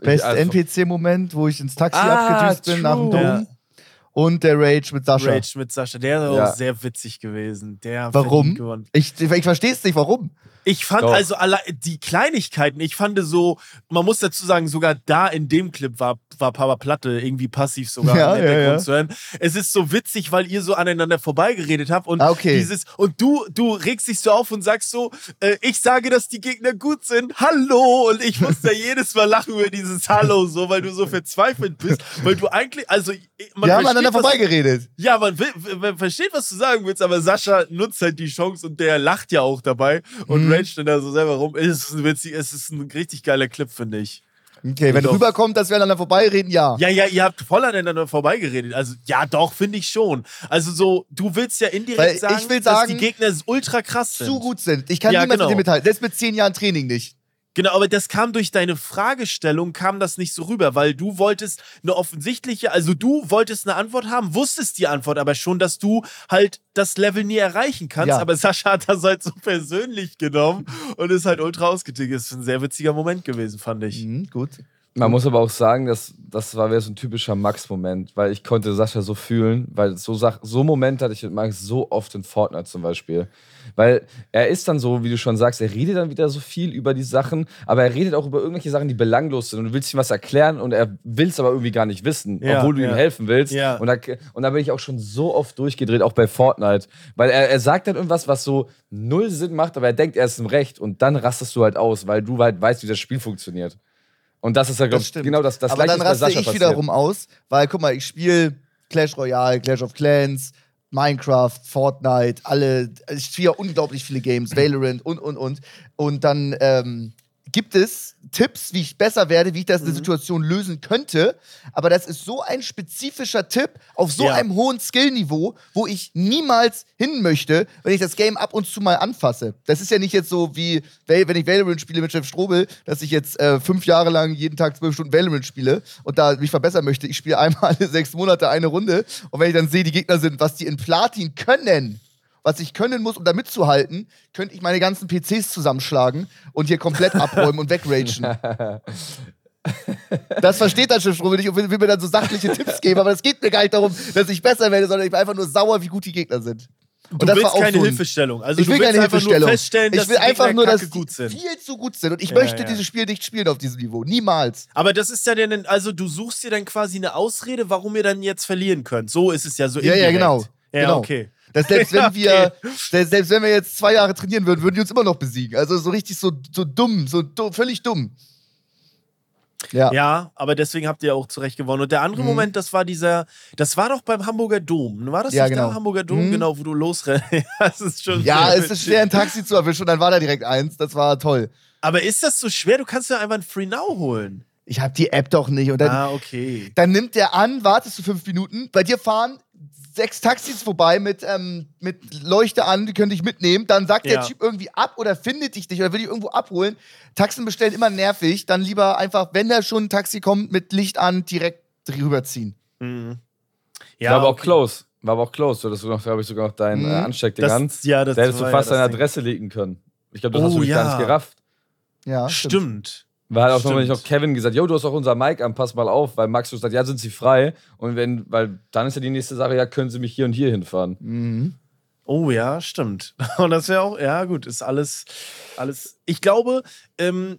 Best Also- NPC-Moment, wo ich ins Taxi Ah, abgedüst bin nach dem. Dom. Und der Rage mit Sascha. Rage mit Sascha, der ist Ja. auch sehr witzig gewesen. Der Warum? Ich, ich verstehe es nicht, warum. Ich fand Doch. also alle, die Kleinigkeiten, ich fand so, man muss dazu sagen, sogar da in dem Clip war, war Papa Platte irgendwie passiv sogar Ja, Hintergrund ja, ja. zu hören. Es ist so witzig, weil ihr so aneinander vorbeigeredet habt und Ah, okay. dieses, und du, du regst dich so auf und sagst so, äh, ich sage, dass die Gegner gut sind. Hallo! Und ich muss da jedes Mal lachen über dieses Hallo, so, weil du so verzweifelt bist, weil du eigentlich, also, man Wir haben aneinander was- vorbeigeredet. ja, man, will, man versteht, was du sagen willst, aber Sascha nutzt halt die Chance und der lacht ja auch dabei und Mhm. Rage dann da so selber rum. Es ist, ein witzig, es ist ein richtig geiler Clip, finde ich. Okay, wenn Doch. rüberkommt, dass wir aneinander vorbeireden, ja. Ja, ja, ihr habt voll aneinander vorbeigeredet. Also, ja, doch, finde ich schon. Also, so, du willst ja indirekt sagen, will dass sagen, die Gegner ultra krass sind. Zu gut sind. Ich kann Ja, niemals genau. mit dem mithalten. Selbst mit zehn Jahren Training nicht. Genau, aber das kam durch deine Fragestellung, kam das nicht so rüber, weil du wolltest eine offensichtliche, also du wolltest eine Antwort haben, wusstest die Antwort aber schon, dass du halt das Level nie erreichen kannst, Ja. aber Sascha hat das halt so persönlich genommen und ist halt ultra ausgetickt. Ist ein sehr witziger Moment gewesen, fand ich. Mhm, gut. Man muss aber auch sagen, dass das war wieder so ein typischer Max-Moment, weil ich konnte Sascha so fühlen, weil so, Sach so Momente hatte ich mit Max so oft in Fortnite zum Beispiel. Weil er ist dann so, wie du schon sagst, er redet dann wieder so viel über die Sachen, aber er redet auch über irgendwelche Sachen, die belanglos sind und du willst ihm was erklären und er will es aber irgendwie gar nicht wissen, Ja, obwohl du ja. ihm helfen willst. Ja. Und, da, und da bin ich auch schon so oft durchgedreht, auch bei Fortnite, weil er, er sagt dann irgendwas, was so null Sinn macht, aber er denkt, er ist im Recht und dann rastest du halt aus, weil du halt weißt, wie das Spiel funktioniert. Und das ist ja, glaub, Das stimmt. genau das, das Aber Gleiche dann ist bei raste Sascha ich passiert. wiederum aus, weil guck mal, ich spiele Clash Royale, Clash of Clans, Minecraft, Fortnite, alle, ich spiele ja unglaublich viele Games, Valorant und, und, und. Und dann ähm, gibt es Tipps, wie ich besser werde, wie ich Mhm. das in der Situation lösen könnte. Aber das ist so ein spezifischer Tipp auf so Ja. einem hohen Skillniveau, wo ich niemals hin möchte, wenn ich das Game ab und zu mal anfasse. Das ist ja nicht jetzt so wie, wenn ich Valorant spiele mit Chef Strobel, dass ich jetzt äh, fünf Jahre lang jeden Tag zwölf Stunden Valorant spiele und da mich verbessern möchte. Ich spiele einmal alle sechs Monate eine Runde und wenn ich dann sehe, die Gegner sind, was die in Platin können, was ich können muss, um da mitzuhalten, könnte ich meine ganzen PCs zusammenschlagen und hier komplett abräumen und wegragen. Das versteht dann Schiffsruhe nicht und will, will mir dann so sachliche Tipps geben, aber es geht mir gar nicht darum, dass ich besser werde, sondern ich bin einfach nur sauer, wie gut die Gegner sind. Und Du das willst war auch keine so ein- Hilfestellung. Also ich will keine einfach Hilfestellung. nur feststellen, dass ich will die einfach nur, dass gut sind. viel zu gut sind und ich Ja, möchte ja. dieses Spiel nicht spielen auf diesem Niveau. Niemals. Aber das ist ja dann, also du suchst dir dann quasi eine Ausrede, warum ihr dann jetzt verlieren könnt. So ist es ja so Ja, ja, indirekt. genau. Ja, genau. okay. Dass selbst wenn wir, selbst selbst wenn wir jetzt zwei Jahre trainieren würden, würden die uns immer noch besiegen. Also so richtig so, so dumm, so du- völlig dumm. Ja. Ja, aber deswegen habt ihr auch zurecht gewonnen. Und der andere Mhm. Moment, das war dieser, das war doch beim Hamburger Dom. War das Ja, nicht genau. der Hamburger Dom? Mhm. Genau, wo du losrennst. Das ist schon Ja, es ist schwer, ein Taxi zu erwischen dann war da direkt eins. Das war toll. Aber ist das so schwer? Du kannst ja einfach ein Free Now holen. Ich habe die App doch nicht. Und dann, ah, okay. dann nimmt der an, wartest du fünf Minuten. Bei dir fahren sechs Taxis vorbei mit, ähm, mit Leuchte an, die können dich mitnehmen. Dann sagt Ja. der Typ irgendwie ab oder findet dich nicht oder will dich irgendwo abholen. Taxen bestellen immer nervig. Dann lieber einfach, wenn da schon ein Taxi kommt, mit Licht an, direkt rüberziehen. Mhm. war aber auch close. War aber auch close. Du hattest noch, glaube ich, sogar noch dein Mhm. äh, Ansteckding Das, ja, das Da hättest du fast ja deine. Adresse leaken können. Ich glaube, das hast Oh, du mich gar ja. nicht gerafft. Ja, Stimmt. Weil halt auch nochmal noch Kevin gesagt, yo, du hast auch unser Mic an, pass mal auf, weil Max so sagt, ja, sind sie frei. Und wenn, weil dann ist ja die nächste Sache, ja, können sie mich hier und hier hinfahren. Mhm. Oh ja, stimmt. Und das wäre auch, ja gut, ist alles, alles. Ich glaube, ähm,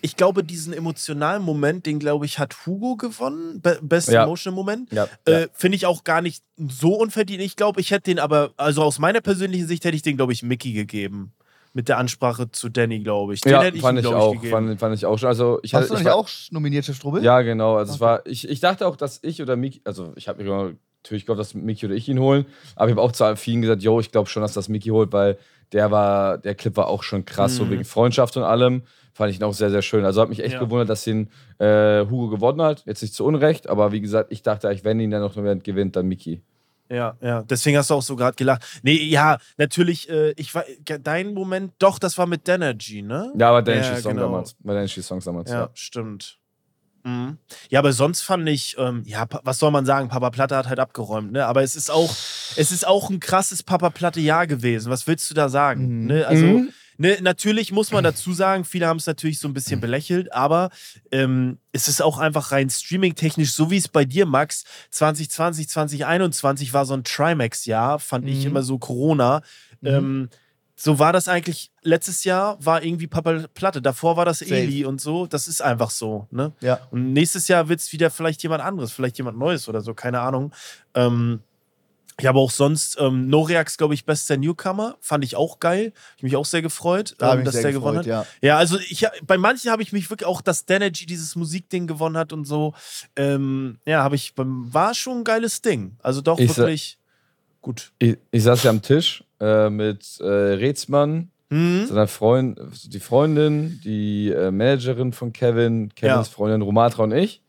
ich glaube, diesen emotionalen Moment, den glaube ich, hat Hugo gewonnen. Be Best Ja. Emotional Moment. Ja. Äh, Finde ich auch gar nicht so unverdient. Ich glaube, ich hätte den aber, also aus meiner persönlichen Sicht hätte ich den, glaube ich, Mickey gegeben. Mit der Ansprache zu Danny, glaube ich. Den ja, hätte ich fand ihm, ich auch. gegeben. Fand, fand ich auch schon. Also, ich Hast hatte, du ich nicht war- auch nominiert, Chef Strubel? Ja, genau. Also es Okay. war, ich, ich dachte auch, dass ich oder Miki, also ich habe mir natürlich gehofft, dass Miki oder ich ihn holen, aber ich habe auch zu vielen gesagt, yo, ich glaube schon, dass das Miki holt, weil der war, der Clip war auch schon krass, so Mhm. wegen Freundschaft und allem. Fand ich ihn auch sehr, sehr schön. Also hat mich echt Ja. gewundert, dass ihn äh, Hugo gewonnen hat. Jetzt nicht zu Unrecht, aber wie gesagt, ich dachte eigentlich, wenn ihn dann noch gewinnt, dann Miki. Ja, ja, deswegen hast du auch so gerade gelacht. Nee, ja, natürlich, äh, ich war, dein Moment, doch, das war mit Denergy, ne? Ja, aber Danish Ja, Song genau. damals. Bei Danish Songs damals, Ja, ja. stimmt. Mhm. Ja, aber sonst fand ich, ähm, ja, was soll man sagen, Papa Platte hat halt abgeräumt, ne? Aber es ist auch, es ist auch ein krasses Papa Platte-Jahr gewesen. Was willst du da sagen? Mhm. Ne? Also, Mhm. Ne, natürlich muss man dazu sagen, viele haben es natürlich so ein bisschen belächelt, aber ähm, es ist auch einfach rein streaming-technisch, so wie es bei dir, Max, 2020, 2021 war so ein Trimax-Jahr, fand ich Mhm. immer so Corona. Ähm, so war das eigentlich letztes Jahr, war irgendwie Papa Platte. Davor war das Safe. Eli und so. Das ist einfach so. Ne? Ja. Und nächstes Jahr wird es wieder vielleicht jemand anderes, vielleicht jemand Neues oder so, keine Ahnung. Ähm, ich habe auch sonst ähm, Noreax, glaube ich, bester Newcomer. Fand ich auch geil. Ich mich auch sehr gefreut, Da ähm, dass sehr der gefreut, gewonnen hat. ja. Ja, also ich, bei manchen habe ich mich wirklich auch, dass Danergy dieses Musikding gewonnen hat und so. Ähm, ja, habe ich, beim- war schon ein geiles Ding. Also doch Ich wirklich gut. Ich, ich saß ja am Tisch äh, mit äh, Rätsmann, Mhm. seiner Freund, die Freundin, die äh, Managerin von Kevin, Kevins Ja. Freundin Romatra und ich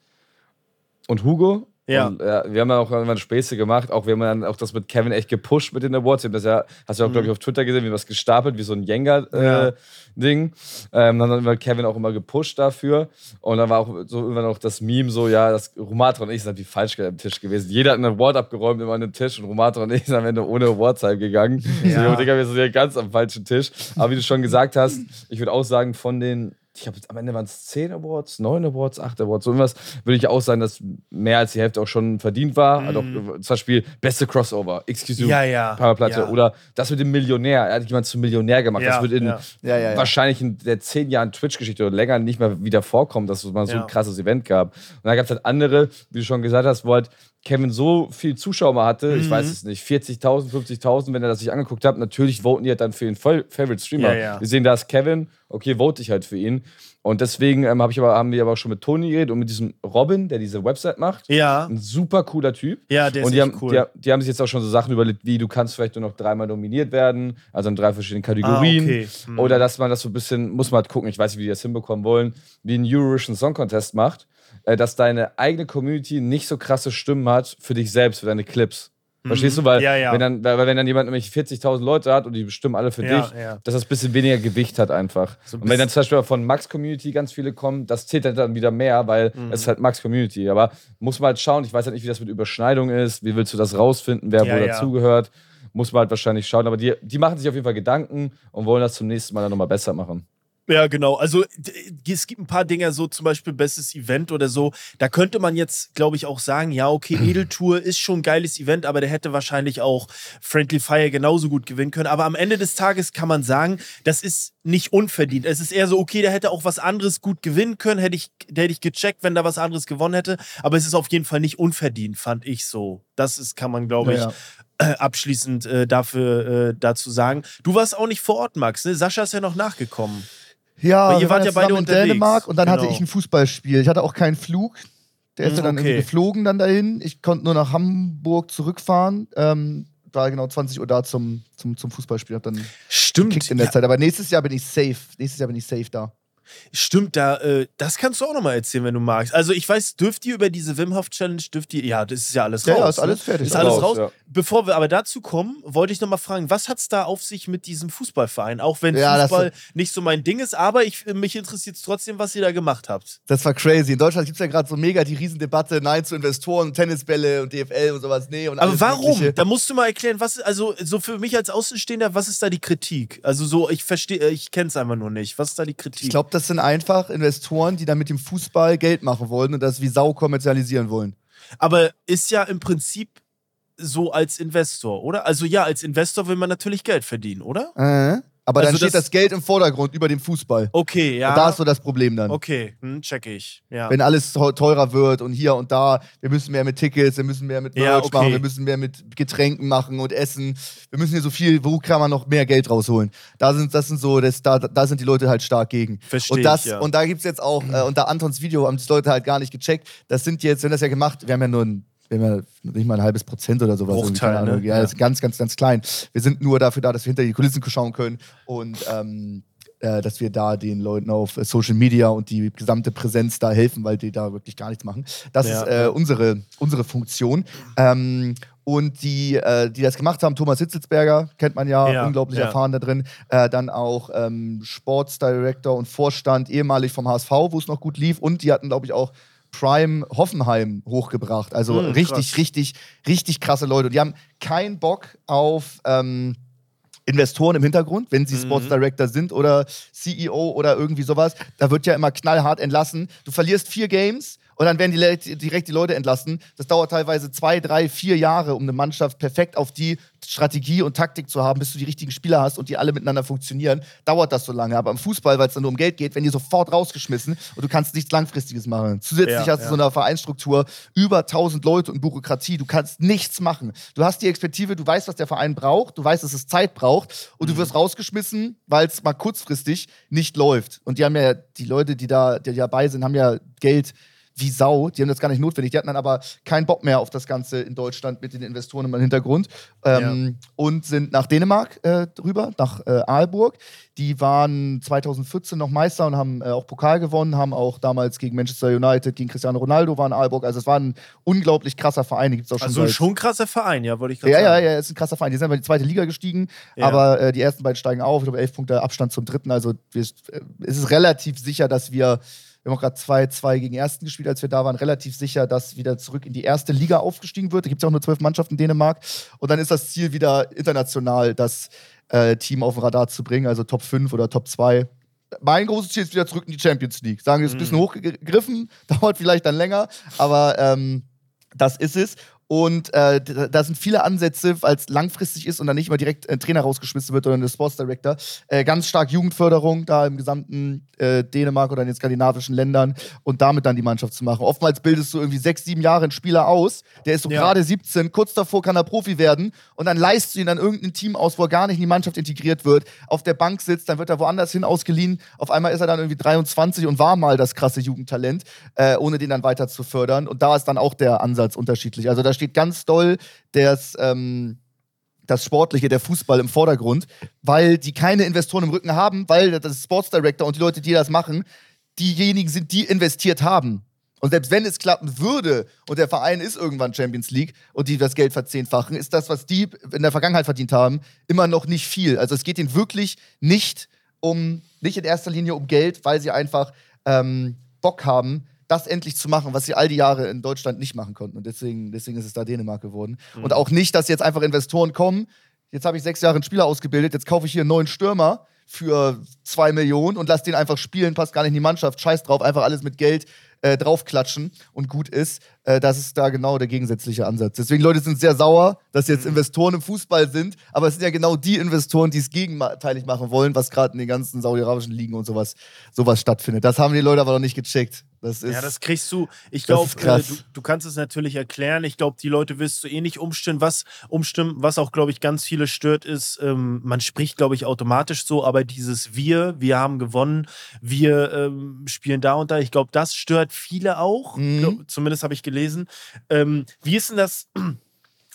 und Hugo. Ja. Und, äh, wir haben dann auch irgendwann Späße gemacht. Auch wir haben dann auch das mit Kevin echt gepusht mit den Awards. Wir haben das ja, hast du auch, glaube ich, auf Twitter gesehen, wie was gestapelt, wie so ein Mhm. Ja. Jenga-Ding. ähm, dann hat wir Kevin auch immer gepusht dafür. Und dann war auch so irgendwann auch das Meme so, ja, das Romatra und ich sind wie falsch am Tisch gewesen. Jeder hat einen Award abgeräumt immer an den Tisch und Romatra und ich sind am Ende ohne Awards heimgegangen. Ja. So, Ja. Digga, wir sind ja ganz am falschen Tisch. Aber wie du schon gesagt hast, ich würde auch sagen, von den ich glaube, am Ende waren es 10 Awards, 9 Awards, 8 Awards, so irgendwas, würde ich auch sagen, dass mehr als die Hälfte auch schon verdient war. Also auch, zum Beispiel beste Crossover, Excuse Mhm. Ja, ja, Platte. ja. Oder das mit dem Millionär, er hat jemand zum Millionär gemacht. Ja, das wird in ja. Wahrscheinlich in der 10 Jahren Twitch-Geschichte oder länger nicht mehr wieder vorkommen, dass es mal so ein krasses Event gab. Und dann gab es halt andere, wie du schon gesagt hast, wo halt Kevin so viel Zuschauer mal hatte, ich Mhm. weiß es nicht, 40.000, 50.000, wenn er das sich angeguckt hat, natürlich voten die halt dann für den Favorite Streamer. Ja, ja. Wir sehen, da ist Kevin, okay, vote ich halt für ihn. Und deswegen ähm, hab ich aber, haben wir aber auch schon mit Toni geredet und mit diesem Robin, der diese Website macht. Ja, Ein super cooler Typ. ja, der ist und die haben, cool. die, die haben sich jetzt auch schon so Sachen überlegt, wie du kannst vielleicht nur noch dreimal nominiert werden, also in drei verschiedenen Kategorien. Ah, okay. Hm. Oder dass man das so ein bisschen, muss man halt gucken, ich weiß nicht, wie die das hinbekommen wollen, wie ein Eurovision Song Contest macht, äh, dass deine eigene Community nicht so krasse Stimmen hat für dich selbst, für deine Clips. Verstehst du? Weil, Mhm. Ja, ja. Wenn, dann, weil wenn dann jemand nämlich 40.000 Leute hat und die bestimmen alle für Ja, dich, dass das ein bisschen weniger Gewicht hat einfach. So und wenn dann zum Beispiel von Max Community ganz viele kommen, das zählt halt dann wieder mehr, weil Mhm. es ist halt Max Community. Aber muss man halt schauen, ich weiß halt nicht, wie das mit Überschneidung ist, wie willst du das rausfinden, wer wo dazugehört. Muss man halt wahrscheinlich schauen. Aber die, die machen sich auf jeden Fall Gedanken und wollen das zum nächsten Mal dann nochmal besser machen. Ja, genau. Also d- es gibt ein paar Dinge, so zum Beispiel bestes Event oder so. Da könnte man jetzt, glaube ich, auch sagen, ja, okay, Edeltour ist schon ein geiles Event, aber der hätte wahrscheinlich auch Friendly Fire genauso gut gewinnen können. Aber am Ende des Tages kann man sagen, das ist nicht unverdient. Es ist eher so, okay, der hätte auch was anderes gut gewinnen können, hätte ich, der hätte ich gecheckt, wenn da was anderes gewonnen hätte. Aber es ist auf jeden Fall nicht unverdient, fand ich so. Das ist, kann man, glaube ich, Ja, äh, abschließend äh, dafür äh, dazu sagen. Du warst auch nicht vor Ort, Max. Ne? Sascha ist ja noch nachgekommen. Ja, Weil ihr wart waren ja beide in unterwegs. Dänemark und dann hatte Genau. ich ein Fußballspiel. Ich hatte auch keinen Flug. Der ist Hm, ja dann okay. irgendwie geflogen dann dahin. Ich konnte nur nach Hamburg zurückfahren. Ähm, war genau 20 Uhr da zum, zum, zum Fußballspiel. Hab dann Stimmt. in der ja, Zeit. Aber nächstes Jahr bin ich safe. Nächstes Jahr bin ich safe da. Stimmt, da, äh, das kannst du auch nochmal erzählen, wenn du magst. Also ich weiß, dürft ihr über diese Wim Hof Challenge, dürft ihr, ja, das ist ja alles Ja, raus. ja, ist ne? alles fertig. Ist alles Raus, raus. ja. Bevor wir aber dazu kommen, wollte ich nochmal fragen, was hat es da auf sich mit diesem Fußballverein? Auch wenn Ja, das- Fußball nicht so mein Ding ist, aber ich, mich interessiert es trotzdem, was ihr da gemacht habt. Das war crazy. In Deutschland gibt es ja gerade so mega die Riesendebatte, Nein zu Investoren, Tennisbälle und DFL und sowas. Nee, und Aber alles warum? Mögliche. Da musst du mal erklären, was, also so für mich als Außenstehender, was ist da die Kritik? Also so, ich verstehe, ich kenne es einfach nur nicht. Was ist da die Kritik? Ich glaube, das sind einfach Investoren, die dann mit dem Fußball Geld machen wollen und das wie Sau kommerzialisieren wollen. Aber ist ja im Prinzip so als Investor, oder? Also ja, als Investor will man natürlich Geld verdienen, oder? Äh? Aber Also dann steht das- das Geld im Vordergrund über dem Fußball. Okay, ja. Und da ist so das Problem dann. okay, hm, check ich. Ja. Wenn alles teu- teurer wird und hier und da, wir müssen mehr mit Tickets, wir müssen mehr mit Merch Ja, okay. machen, wir müssen mehr mit Getränken machen und Essen. Wir müssen hier so viel, wo kann man noch mehr Geld rausholen? Da sind, das sind so, das, da, da sind die Leute halt stark gegen. Versteh und das, ich, ja. Und da gibt es jetzt auch, äh, unter Antons Video haben das Leute halt gar nicht gecheckt. Das sind jetzt, wenn das ja gemacht, wir haben ja nur ein wir haben ja nicht mal ein halbes Prozent oder sowas. Bruchteil, ne? Ja, Ja. das ist ganz, ganz, ganz klein. Wir sind nur dafür da, dass wir hinter die Kulissen schauen können und ähm, äh, dass wir da den Leuten auf Social Media und die gesamte Präsenz da helfen, weil die da wirklich gar nichts machen. Das Ja. ist äh, unsere, unsere Funktion. Ähm, und die, äh, die das gemacht haben, Thomas Hitzitzberger, kennt man ja, Ja, unglaublich ja. erfahren da drin. Äh, dann auch ähm, Sportsdirector und Vorstand, ehemalig vom HSV, wo es noch gut lief. Und die hatten, glaube ich, auch Prime Hoffenheim hochgebracht. Also Hm, richtig, krass. richtig, richtig krasse Leute. Und die haben keinen Bock auf ähm, Investoren im Hintergrund, wenn sie Mhm. Sports Director sind oder CEO oder irgendwie sowas. Da wird ja immer knallhart entlassen. Du verlierst vier Games und dann werden die direkt die Leute entlassen. Das dauert teilweise zwei, drei, vier Jahre, um eine Mannschaft perfekt auf die Strategie und Taktik zu haben, bis du die richtigen Spieler hast und die alle miteinander funktionieren. Dauert das so lange. Aber im Fußball, weil es dann nur um Geld geht, werden die sofort rausgeschmissen und du kannst nichts Langfristiges machen. Zusätzlich Ja, hast du ja. so eine Vereinsstruktur, über 1000 Leute und Bürokratie. Du kannst nichts machen. Du hast die Expertise, du weißt, was der Verein braucht, du weißt, dass es Zeit braucht und Mhm. du wirst rausgeschmissen, weil es mal kurzfristig nicht läuft. Und die haben ja, die Leute, die da die dabei sind, haben ja Geld wie Sau. Die haben das gar nicht notwendig. Die hatten dann aber keinen Bock mehr auf das Ganze in Deutschland mit den Investoren im Hintergrund ähm, und sind nach Dänemark äh, drüber, nach äh, Aalborg. Die waren 2014 noch Meister und haben äh, auch Pokal gewonnen, haben auch damals gegen Manchester United, gegen Cristiano Ronaldo waren Aalborg. Also es war ein unglaublich krasser Verein. Gibt's auch schon Also schon krasser Verein, ja, wollte ich gerade ja, ja, sagen. ja, ist ein krasser Verein. Die sind aber in die zweite Liga gestiegen, Ja. aber äh, die ersten beiden steigen auf. Ich glaube, elf Punkte Abstand zum dritten. Also wir, äh, es ist relativ sicher, dass wir, wir haben auch gerade 2-2 gegen Ersten gespielt, als wir da waren, relativ sicher, dass wieder zurück in die erste Liga aufgestiegen wird. Da gibt es ja auch nur zwölf Mannschaften in Dänemark. Und dann ist das Ziel wieder international, das äh, Team auf den Radar zu bringen, also Top 5 oder Top 2. mein großes Ziel ist wieder zurück in die Champions League. Sagen wir, es ist ein bisschen Mhm. hochgegriffen, dauert vielleicht dann länger, aber ähm, das ist es. Und äh, da sind viele Ansätze, weil es langfristig ist und dann nicht immer direkt ein Trainer rausgeschmissen wird oder ein Sports Director. Äh, ganz stark Jugendförderung da im gesamten äh, Dänemark oder in den skandinavischen Ländern und damit dann die Mannschaft zu machen. Oftmals bildest du irgendwie sechs, sieben Jahre einen Spieler aus, der ist so Ja. gerade 17, kurz davor kann er Profi werden und dann leistest du ihn an irgendein Team aus, wo er gar nicht in die Mannschaft integriert wird, auf der Bank sitzt, dann wird er woanders hin ausgeliehen. Auf einmal ist er dann irgendwie 23 und war mal das krasse Jugendtalent, äh, ohne den dann weiter zu fördern. Und da ist dann auch der Ansatz unterschiedlich. Also da steht ganz doll das, ähm, das Sportliche, der Fußball im Vordergrund, weil die keine Investoren im Rücken haben, weil das Sports Director und die Leute, die das machen, diejenigen sind, die investiert haben. Und selbst wenn es klappen würde und der Verein ist irgendwann Champions League und die das Geld verzehnfachen, ist das, was die in der Vergangenheit verdient haben, immer noch nicht viel. Also es geht ihnen wirklich nicht um, nicht in erster Linie um Geld, weil sie einfach ähm, Bock haben, das endlich zu machen, was sie all die Jahre in Deutschland nicht machen konnten. Und deswegen, deswegen ist es da Dänemark geworden. Und auch nicht, dass jetzt einfach Investoren kommen. Jetzt habe ich sechs Jahre einen Spieler ausgebildet, jetzt kaufe ich hier einen neuen Stürmer für zwei Millionen und lass den einfach spielen, passt gar nicht in die Mannschaft, scheiß drauf, einfach alles mit Geld äh, draufklatschen und gut ist. Äh, das ist da genau der gegensätzliche Ansatz. Deswegen, Leute sind sehr sauer, dass jetzt Investoren im Fußball sind, aber es sind ja genau die Investoren, die es gegenteilig machen wollen, was gerade in den ganzen saudi-arabischen Ligen und sowas, sowas stattfindet. Das haben die Leute aber noch nicht gecheckt. Das ist, Ja, das kriegst du. Ich glaube, äh, du, du kannst es natürlich erklären. Ich glaube, die Leute wirst du eh nicht umstimmen. Was umstimmen, was auch, glaube ich, ganz viele stört, ist, ähm, man spricht, glaube ich, automatisch so, aber dieses Wir, wir haben gewonnen, wir ähm, spielen da und da. Ich glaube, das stört viele auch. Mhm. Glaub, zumindest habe ich gelesen. Ähm, wie ist denn das?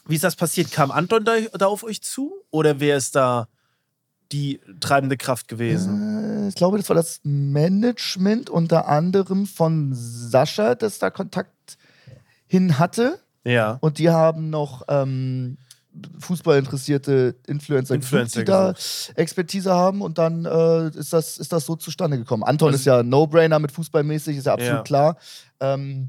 Wie ist das passiert? Kam Anton da, da auf euch zu? Oder wer ist da die treibende Kraft gewesen? Äh, ich glaube, das war das Management unter anderem von Sascha, das da Kontakt hin hatte. Ja. Und die haben noch ähm, Fußballinteressierte Influencer, Influencer die da Expertise haben. Und dann äh, ist, das, ist das so zustande gekommen. Anton Also- ist ja No-Brainer mit Fußballmäßig, ist ja absolut Ja. klar. Ähm,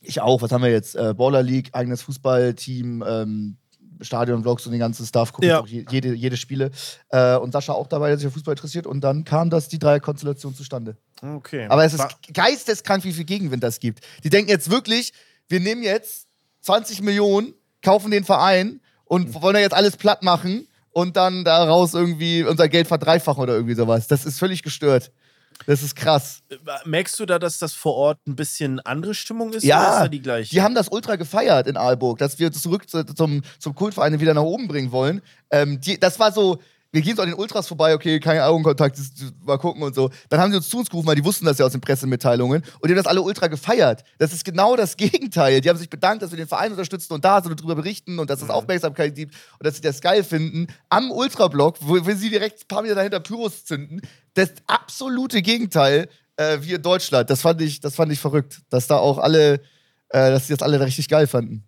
ich auch. Was haben wir jetzt? Äh, Baller League, eigenes Fußballteam, ähm, Stadion-Vlogs und den ganzen Stuff. Gucke Ja. auch je, jede, jede Spiele. Äh, und Sascha auch dabei, der sich für Fußball interessiert. Und dann kam das, die Dreier-Konstellation zustande. Okay. Aber es ist War- geisteskrank, wie viel Gegenwind das gibt. Die denken jetzt wirklich, wir nehmen jetzt 20 Millionen, kaufen den Verein und wollen da jetzt alles platt machen und dann daraus irgendwie unser Geld verdreifachen oder irgendwie sowas. Das ist völlig gestört. Das ist krass. Merkst du da, dass das vor Ort ein bisschen andere Stimmung ist? Ja, oder ist da die gleiche? Die haben das ultra gefeiert in Aalburg, dass wir zurück zu, zum, zum Kultverein wieder nach oben bringen wollen. Ähm, die, das war so, wir gehen so an den Ultras vorbei, okay, kein Augenkontakt, das- das- mal gucken und so. Dann haben sie uns zu uns gerufen, weil die wussten das ja aus den Pressemitteilungen und die haben das alle ultra gefeiert. Das ist genau das Gegenteil. Die haben sich bedankt, dass wir den Verein unterstützen und da sind und drüber berichten und dass es Aufmerksamkeit gibt und dass sie das geil finden. Am Ultrablock, wo, wo sie direkt ein paar Meter dahinter Pyros zünden. Das absolute Gegenteil äh, wie in Deutschland. Das fand ich, das fand ich verrückt, dass da auch alle, äh, dass sie das alle richtig geil fanden.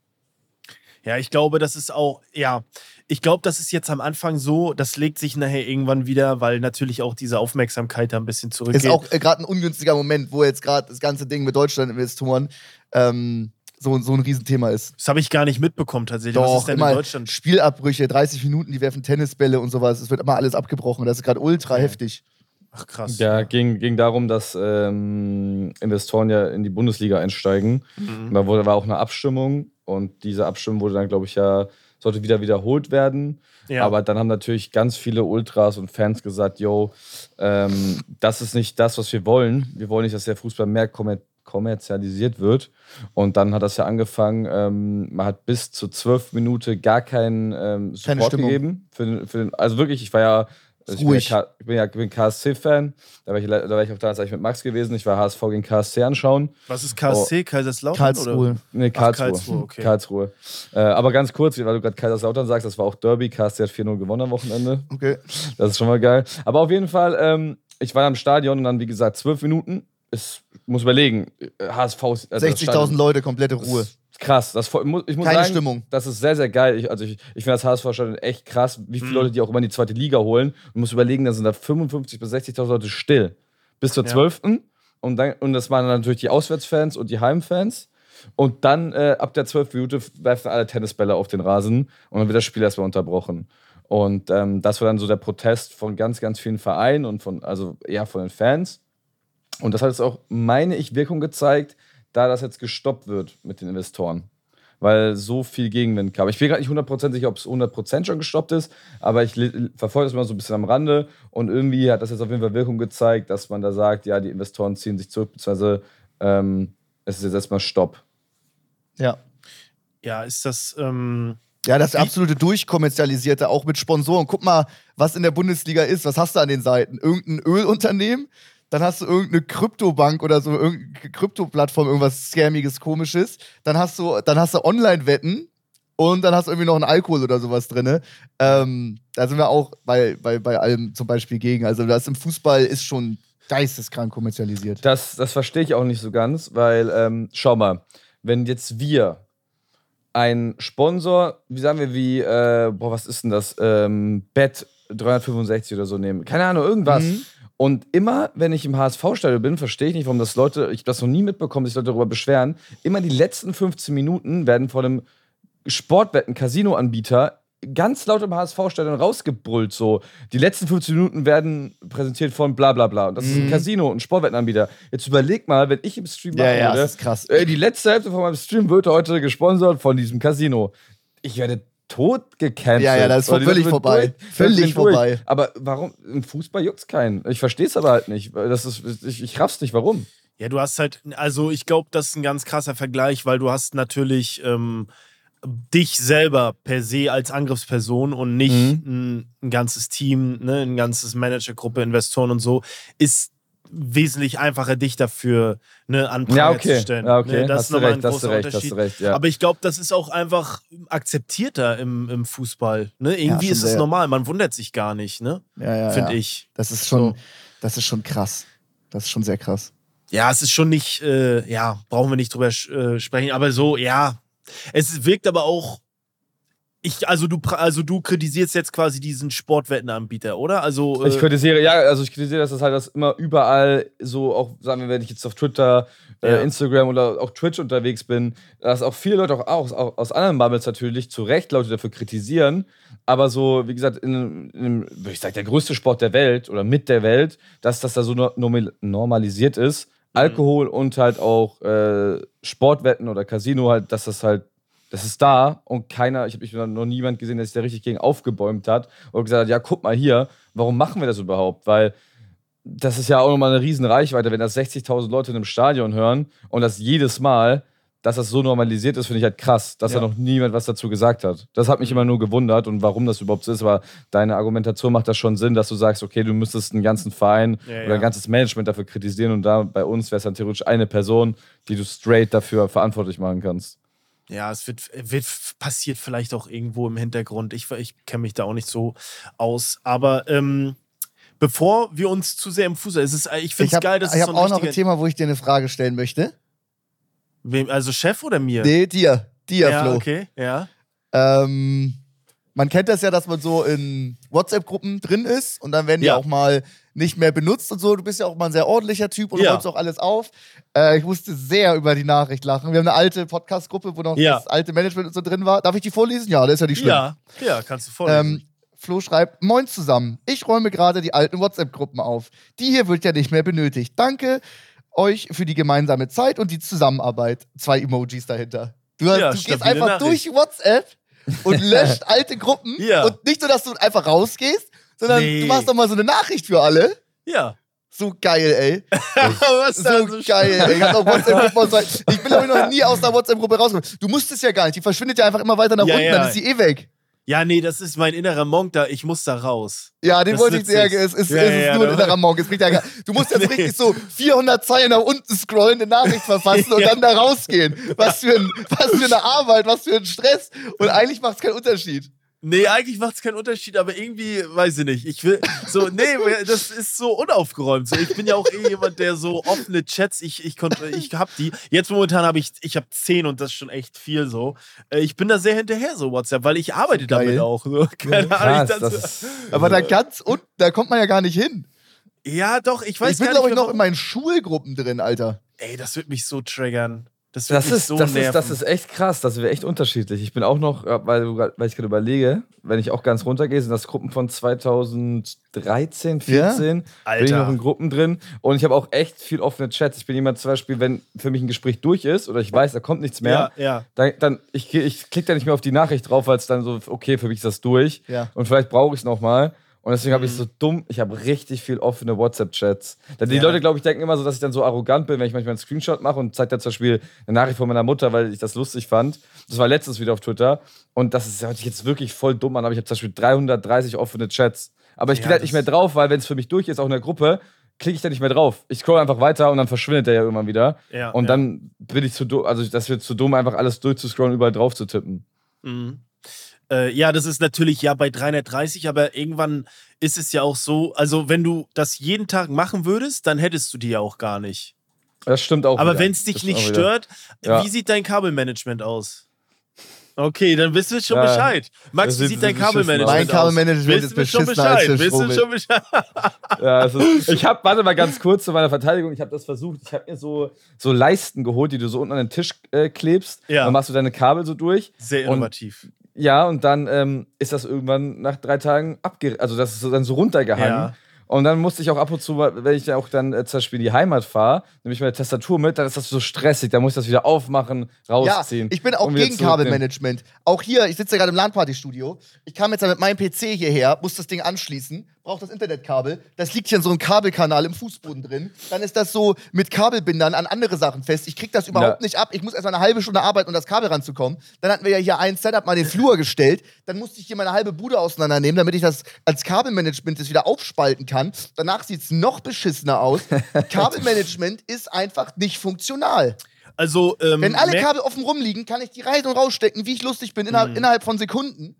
Ja, ich glaube, das ist auch, ja, ich glaube, das ist jetzt am Anfang so, das legt sich nachher irgendwann wieder, weil natürlich auch diese Aufmerksamkeit da ein bisschen zurückgeht. Ist auch äh, gerade ein ungünstiger Moment, wo jetzt gerade das ganze Ding mit Deutschland-Investoren ähm, so, so ein Riesenthema ist. das habe ich gar nicht mitbekommen tatsächlich. Was Doch, ist denn immer in Deutschland? Spielabbrüche, 30 Minuten, die werfen Tennisbälle und sowas. Es wird immer alles abgebrochen. Das ist gerade ultra Okay. heftig. Ach krass. Ja, ging, ging darum, dass ähm, Investoren ja in die Bundesliga einsteigen. Mhm. Da wurde, war auch eine Abstimmung und diese Abstimmung wurde dann, glaube ich, ja, sollte wieder wiederholt werden. Ja. Aber dann haben natürlich ganz viele Ultras und Fans gesagt, yo, ähm, das ist nicht das, was wir wollen. Wir wollen nicht, dass der Fußball mehr kommer kommerzialisiert wird. Und dann hat das ja angefangen, ähm, man hat bis zu zwölf Minuten gar keinen ähm, Support gegeben. Für, den- für den, also wirklich, ich war ja also ich bin, ruhig. ja, ich bin ja ich bin KSC-Fan. Da war ich, da war ich auch damals eigentlich mit Max gewesen. Ich war HSV gegen KSC anschauen. Was ist KSC? Kaiserslautern? Karlsruhe. Oder? Nee, Ach, Karlsruhe. Karlsruhe, okay. Karlsruhe. Äh, aber ganz kurz, weil du gerade Kaiserslautern sagst, das war auch Derby. KSC hat 4-0 gewonnen am Wochenende. Okay. Das ist schon mal geil. Aber auf jeden Fall, ähm, ich war am Stadion und dann, wie gesagt, zwölf Minuten. Ich muss überlegen, HSV ist. also das 60.000 Stadion- Leute, komplette Ruhe. ist Krass. Das, ich muss Keine sagen, Stimmung. Das ist sehr, sehr geil. Ich, also ich, ich finde das HSV-Stadion echt krass, wie viele Mhm. Leute die auch immer in die zweite Liga holen. Man muss überlegen, da sind da 55.000 bis 60.000 Leute still. Bis zur Ja. 12. Und, dann, und das waren dann natürlich die Auswärtsfans und die Heimfans. Und dann äh, ab der 12. Minute werfen alle Tennisbälle auf den Rasen und dann wird das Spiel erstmal unterbrochen. Und ähm, das war dann so der Protest von ganz, ganz vielen Vereinen und von, also eher von den Fans. Und das hat jetzt auch, meine ich, Wirkung gezeigt, da das jetzt gestoppt wird mit den Investoren. Weil so viel Gegenwind kam. Ich bin gerade nicht 100% sicher, ob es 100% schon gestoppt ist, aber ich verfolge das immer so ein bisschen am Rande und irgendwie hat das jetzt auf jeden Fall Wirkung gezeigt, dass man da sagt, ja, die Investoren ziehen sich zurück, beziehungsweise ähm, es ist jetzt erstmal Stopp. Ja. Ja, ist das. Ähm, Ja, das absolute Durchkommerzialisierte, auch mit Sponsoren. Guck mal, was in der Bundesliga ist. Was hast du an den Seiten? Irgendein Ölunternehmen, dann hast du irgendeine Kryptobank oder so, irgendeine Kryptoplattform, irgendwas Scammiges, Komisches. Dann hast du, dann hast du Online-Wetten und dann hast du irgendwie noch einen Alkohol oder sowas drin. Ähm, da sind wir auch bei, bei, bei allem zum Beispiel gegen. Also das im Fußball ist schon geisteskrank kommerzialisiert. Das, das verstehe ich auch nicht so ganz, weil, ähm, schau mal, wenn jetzt wir ein Sponsor, wie sagen wir, wie, äh, boah, was ist denn das? Ähm, Bet 365 oder so nehmen. Keine Ahnung, irgendwas. Mhm. Und immer, wenn ich im HSV-Stadion bin, verstehe ich nicht, warum das Leute, ich habe das noch nie mitbekommen, dass sich Leute darüber beschweren. Immer die letzten 15 Minuten werden von einem Sportwetten-Casino-Anbieter ganz laut im HSV-Stadion rausgebrüllt. So, die letzten 15 Minuten werden präsentiert von bla bla bla. Und das ist ein Casino, ein Sportwettenanbieter. Jetzt überleg mal, wenn ich im Stream Ja, machen ja, würde, das ist krass. Ey, die letzte Hälfte von meinem Stream wird heute gesponsert von diesem Casino. Ich werde tot gecancelt. Ja, ja, das ist völlig vorbei. durch. Völlig sind durch. vorbei. Aber warum? Im Fußball juckt's keinen. Ich verstehe es aber halt nicht. Das ist, ich, ich raff's nicht, warum. Ja, du hast halt, also ich glaube, das ist ein ganz krasser Vergleich, weil du hast natürlich ähm, dich selber per se als Angriffsperson und nicht ein, ein ganzes Team, ne, ein ganzes Managergruppe, Investoren und so, ist wesentlich einfacher, dich dafür ne, an Pranger Ja, okay. zu stellen. Ja, okay. Ne, das Hast ist nochmal ein großer recht, Unterschied. recht, ja. Aber ich glaube, das ist auch einfach akzeptierter im, im Fußball. Ne? Irgendwie schon ist es normal, man wundert sich gar nicht, ne? Ja, ja, finde ja. ich. Das ist schon, So. das ist schon krass. Das ist schon sehr krass. Ja, es ist schon nicht, äh, ja, brauchen wir nicht drüber äh, sprechen, aber so, ja. Es wirkt aber auch. Ich, also du, also du kritisierst jetzt quasi diesen Sportwettenanbieter, oder? Also Ich äh, kritisiere, ja, also ich kritisiere, dass das halt das immer überall so, auch sagen wir, wenn ich jetzt auf Twitter, äh, Ja. Instagram oder auch Twitch unterwegs bin, dass auch viele Leute auch aus, auch aus anderen Bubbles natürlich zu Recht Leute dafür kritisieren. Aber so, wie gesagt, in, in würde ich sagen, der größte Sport der Welt oder mit der Welt, dass das da so no- normal- normalisiert ist. Alkohol und halt auch äh, Sportwetten oder Casino halt, dass das halt das ist da und keiner, ich habe noch niemand gesehen, der sich da richtig gegen aufgebäumt hat und gesagt hat, ja, guck mal hier, warum machen wir das überhaupt? Weil das ist ja auch nochmal eine riesen Reichweite, wenn das 60.000 Leute in einem Stadion hören und das jedes Mal, dass das so normalisiert ist, finde ich halt krass, dass da noch niemand was dazu gesagt hat. Das hat mich immer nur gewundert und warum das überhaupt so ist, aber deine Argumentation macht das schon Sinn, dass du sagst, okay, du müsstest einen ganzen Verein Ja, oder ja. ein ganzes Management dafür kritisieren und da bei uns wäre es dann theoretisch eine Person, die du straight dafür verantwortlich machen kannst. Ja, es wird, wird passiert vielleicht auch irgendwo im Hintergrund. Ich, ich kenne mich da auch nicht so aus. Aber ähm, bevor wir uns zu sehr im Fußball, es ist, ich finde Ich es habe geil, dass ich es so ein auch noch ein Thema, wo ich dir eine Frage stellen möchte. Wem, also Chef oder mir? Nee, dir. Dir, ja, Flo. okay, ja. Ähm, man kennt das ja, dass man so in WhatsApp-Gruppen drin ist und dann werden die Ja. auch mal nicht mehr benutzt und so. Du bist ja auch mal ein sehr ordentlicher Typ und Ja. räumst auch alles auf. Äh, ich musste sehr über die Nachricht lachen. Wir haben eine alte Podcast-Gruppe, wo noch Ja. das alte Management und so drin war. Darf ich die vorlesen? Ja, das ist ja nicht schlimm. Ja, ja, kannst du vorlesen. Ähm, Flo schreibt, Moin zusammen. Ich räume gerade die alten WhatsApp-Gruppen auf. Die hier wird ja nicht mehr benötigt. Danke euch für die gemeinsame Zeit und die Zusammenarbeit. Zwei Emojis dahinter. Du, hast, du gehst einfach Nachricht. durch WhatsApp und löscht alte Gruppen. Ja. Und nicht nur, dass du einfach rausgehst, sondern Nee. du machst doch mal so eine Nachricht für alle. ja. So geil, ey. Was So so geil, ey. Ich, hab auch WhatsApp ich bin ich noch nie aus der WhatsApp-Gruppe rausgekommen. Du musstest ja gar nicht. Die verschwindet ja einfach immer weiter nach Ja, unten, ja. dann ist sie eh weg. Ja, nee, das ist mein innerer Monk da. Ich muss da raus. Ja, den Das wollte ich sehr. Es ist, Ja, es ist ja, nur ein da- innerer Monk. Es bringt ja gar, du musst jetzt Nee. richtig so 400 Zeilen nach unten scrollen, eine Nachricht verfassen und dann da rausgehen. Was für, ein, was für eine Arbeit, was für ein Stress. Und eigentlich macht es keinen Unterschied. Nee, eigentlich macht es keinen Unterschied, aber irgendwie, weiß ich nicht. Ich will so, nee, das ist so unaufgeräumt. So, ich bin ja auch eh jemand, der so offene Chats, ich, ich, konnte, ich hab die. Jetzt momentan habe ich, ich habe zehn und das ist schon echt viel so. Äh, Ich bin da sehr hinterher, so WhatsApp, weil ich arbeite Geil. damit auch. So. Keine Krass, Ahnung. ich das ist, Aber da ganz unten, da kommt man ja gar nicht hin. ja, doch, ich weiß ich bin, gar glaube nicht ich, mehr, noch in meinen Schulgruppen drin, Alter. Ey, das wird mich so triggern. Das, Das ist, so das, nerven. ist, das ist echt krass, das wäre echt unterschiedlich. Ich bin auch noch, äh, weil, weil ich gerade überlege, wenn ich auch ganz runtergehe, sind das Gruppen von 2013, 14. Bin ich Alter. noch in Gruppen drin. Und ich habe auch echt viel offene Chats. Ich bin jemand zum Beispiel, wenn für mich ein Gespräch durch ist oder ich weiß, da kommt nichts mehr, Ja, ja. dann, dann ich, ich klicke da nicht mehr auf die Nachricht drauf, weil es dann so, okay, für mich ist das durch. Ja. Und vielleicht brauche ich es nochmal. Und deswegen Mhm. habe ich so dumm, ich habe richtig viel offene WhatsApp-Chats. Denn Die Ja. Leute, glaube ich, denken immer so, dass ich dann so arrogant bin, wenn ich manchmal einen Screenshot mache und zeige da zum Beispiel eine Nachricht von meiner Mutter, weil ich das lustig fand. Das war letztens wieder auf Twitter. Und das ist, hört sich jetzt wirklich voll dumm an, aber ich habe zum Beispiel 330 offene Chats. Aber ich Ja, gehe halt nicht mehr drauf, weil wenn es für mich durch ist, auch in der Gruppe, klicke ich da nicht mehr drauf. Ich scroll einfach weiter und dann verschwindet der ja irgendwann wieder. Ja, und ja. dann bin ich zu dumm, also das wird zu dumm, einfach alles durchzuscrollen, überall drauf zu tippen. Mhm. Äh, ja, das ist natürlich ja bei 330, aber irgendwann ist es ja auch so, also wenn du das jeden Tag machen würdest, dann hättest du die ja auch gar nicht. Das stimmt auch. aber wenn es dich Das nicht stört, Ja. wie sieht dein Kabelmanagement aus? Okay, dann wissen wir schon Ja. Bescheid. Max, wie sieht dein beschissen. Kabelmanagement aus? Mein Kabelmanagement ist als Bescheid. der Wissen wir schon Bescheid. Ja, ist, ich habe, warte mal ganz kurz zu meiner Verteidigung. Ich habe das versucht. Ich habe mir so, so Leisten geholt, die du so unten an den Tisch äh, klebst. Ja. Dann machst du deine Kabel so durch. Sehr Und- innovativ. Ja, und dann ähm, ist das irgendwann nach drei Tagen abge... Also das ist dann so runtergehangen. Ja. Und dann musste ich auch ab und zu, wenn ich ja auch dann äh, zum Beispiel in die Heimat fahre, nehme ich meine Tastatur mit, dann ist das so stressig. Da muss ich das wieder aufmachen, Ja, rausziehen. ich bin auch gegen. Kabelmanagement. Auch hier, ich sitze ja gerade im LAN-Party-Studio. Ich kam jetzt ja mit meinem PC hierher, muss das Ding anschließen, brauche das Internetkabel. Das liegt hier in so einem Kabelkanal im Fußboden drin. Dann ist das so mit Kabelbindern an andere Sachen fest. Ich krieg das überhaupt Ja. nicht ab. Ich muss erst mal eine halbe Stunde arbeiten, um das Kabel ranzukommen. Dann hatten wir ja hier ein Setup mal den Flur gestellt. Dann musste ich hier meine halbe Bude auseinandernehmen, damit ich das als Kabelmanagement das wieder aufspalten kann. Danach sieht es noch beschissener aus. Kabelmanagement ist einfach nicht funktional. Also, ähm, Wenn alle Kabel offen rumliegen, kann ich die rein und rausstecken, wie ich lustig bin, innerhalb, innerhalb von Sekunden.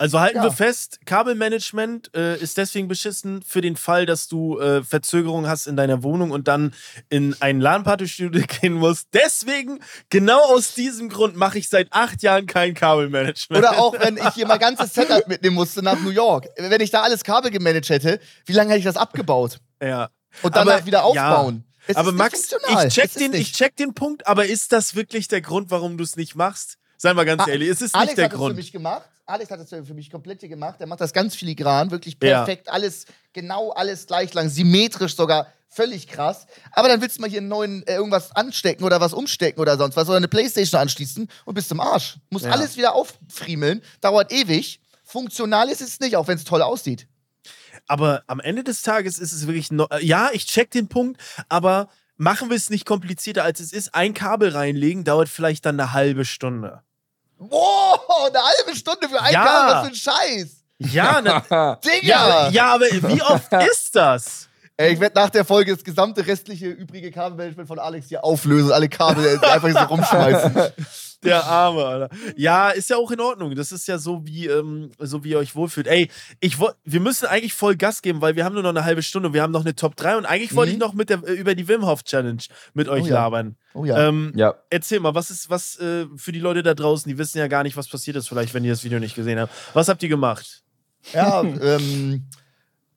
Also halten Ja. wir fest, Kabelmanagement äh, ist deswegen beschissen für den Fall, dass du äh, Verzögerungen hast in deiner Wohnung und dann in ein LAN-Party-Studio gehen musst. Deswegen, genau aus diesem Grund, mache ich seit acht Jahren kein Kabelmanagement. Oder auch, wenn ich hier mein ganzes Setup mitnehmen musste nach New York. Wenn ich da alles Kabel gemanagt hätte, wie lange hätte ich das abgebaut? ja. Und danach Aber- wieder aufbauen. Es aber Max, ich check, Es den, ich check den Punkt, aber ist das wirklich der Grund, warum du es nicht machst? Sei mal ganz A- ehrlich, es ist Alex nicht der hat es für Grund. mich gemacht. Alex hat es für mich komplett hier gemacht. Der macht das ganz filigran, wirklich Ja. perfekt, alles, genau alles gleich lang, symmetrisch sogar, völlig krass. Aber dann willst du mal hier einen neuen äh, irgendwas anstecken oder was umstecken oder sonst was oder eine Playstation anschließen und bist im Arsch. Muss Ja. alles wieder auffriemeln, dauert ewig. Funktional ist es nicht, auch wenn es toll aussieht. Aber am Ende des Tages ist es wirklich. No äh, ja, ich check den Punkt, aber machen wir es nicht komplizierter als es ist. Ein Kabel reinlegen dauert vielleicht dann eine halbe Stunde. Wow, eine halbe Stunde für ein Ja. Kabel, was für ein Scheiß. Ja, na, Digga! ja, ja, aber wie oft ist das? Ey, ich werde nach der Folge das gesamte restliche übrige Kabelmanagement von Alex hier auflösen, alle Kabel einfach so rumschmeißen. Der Arme, Alter. Ja, ist ja auch in Ordnung. Das ist ja so, wie, ähm, so wie ihr euch wohlfühlt. Ey, ich wir müssen eigentlich voll Gas geben, weil wir haben nur noch eine halbe Stunde. Wir haben noch eine Top 3 und eigentlich wollte ich noch mit der, äh, über die Wim Hof Challenge mit euch Mhm. Oh ja. labern. Oh ja. Ähm, Ja. Erzähl mal, was ist, was äh, für die Leute da draußen, die wissen ja gar nicht, was passiert ist, vielleicht, wenn ihr das Video nicht gesehen habt. Was habt ihr gemacht? Ja, ähm,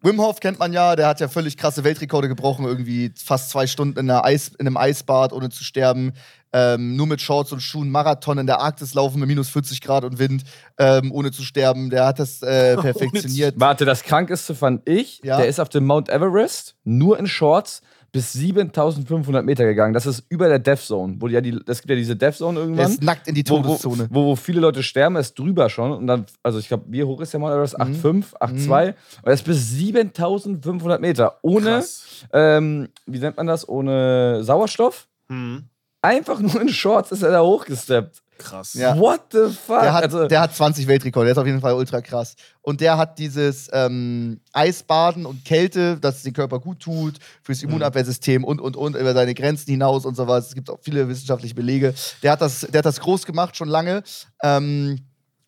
Wim Hof kennt man ja, der hat ja völlig krasse Weltrekorde gebrochen, irgendwie fast zwei Stunden in, einer Eis, in einem Eisbad, ohne zu sterben. Ähm, nur mit Shorts und Schuhen Marathon in der Arktis laufen mit minus 40 Grad und Wind, ähm, ohne zu sterben. Der hat das äh, perfektioniert. Warte, das krankeste fand ich, Ja. der ist auf dem Mount Everest nur in Shorts bis 7500 Meter gegangen. Das ist über der Death Zone. Wo die, ja die, das gibt ja diese Death Zone Der irgendwann. ist nackt in die wo, Todeszone. wo, wo viele Leute sterben, er ist drüber schon. Und dann, also ich glaube, wie hoch ist der Mount Everest? Mhm. 8,5, 8,2. Und er ist bis 7500 Meter. Ohne, ähm, wie nennt man das? Ohne Sauerstoff. Hm, Einfach nur in Shorts ist er da hochgesteppt. Krass. Ja. What the fuck? Der hat, also, der hat 20 Weltrekorde, der ist auf jeden Fall ultra krass. Und der hat dieses ähm, Eisbaden und Kälte, das es den Körper gut tut, fürs Immunabwehrsystem und, und, und, über seine Grenzen hinaus und sowas. Es gibt auch viele wissenschaftliche Belege. Der hat das, der hat das groß gemacht, schon lange. Ähm,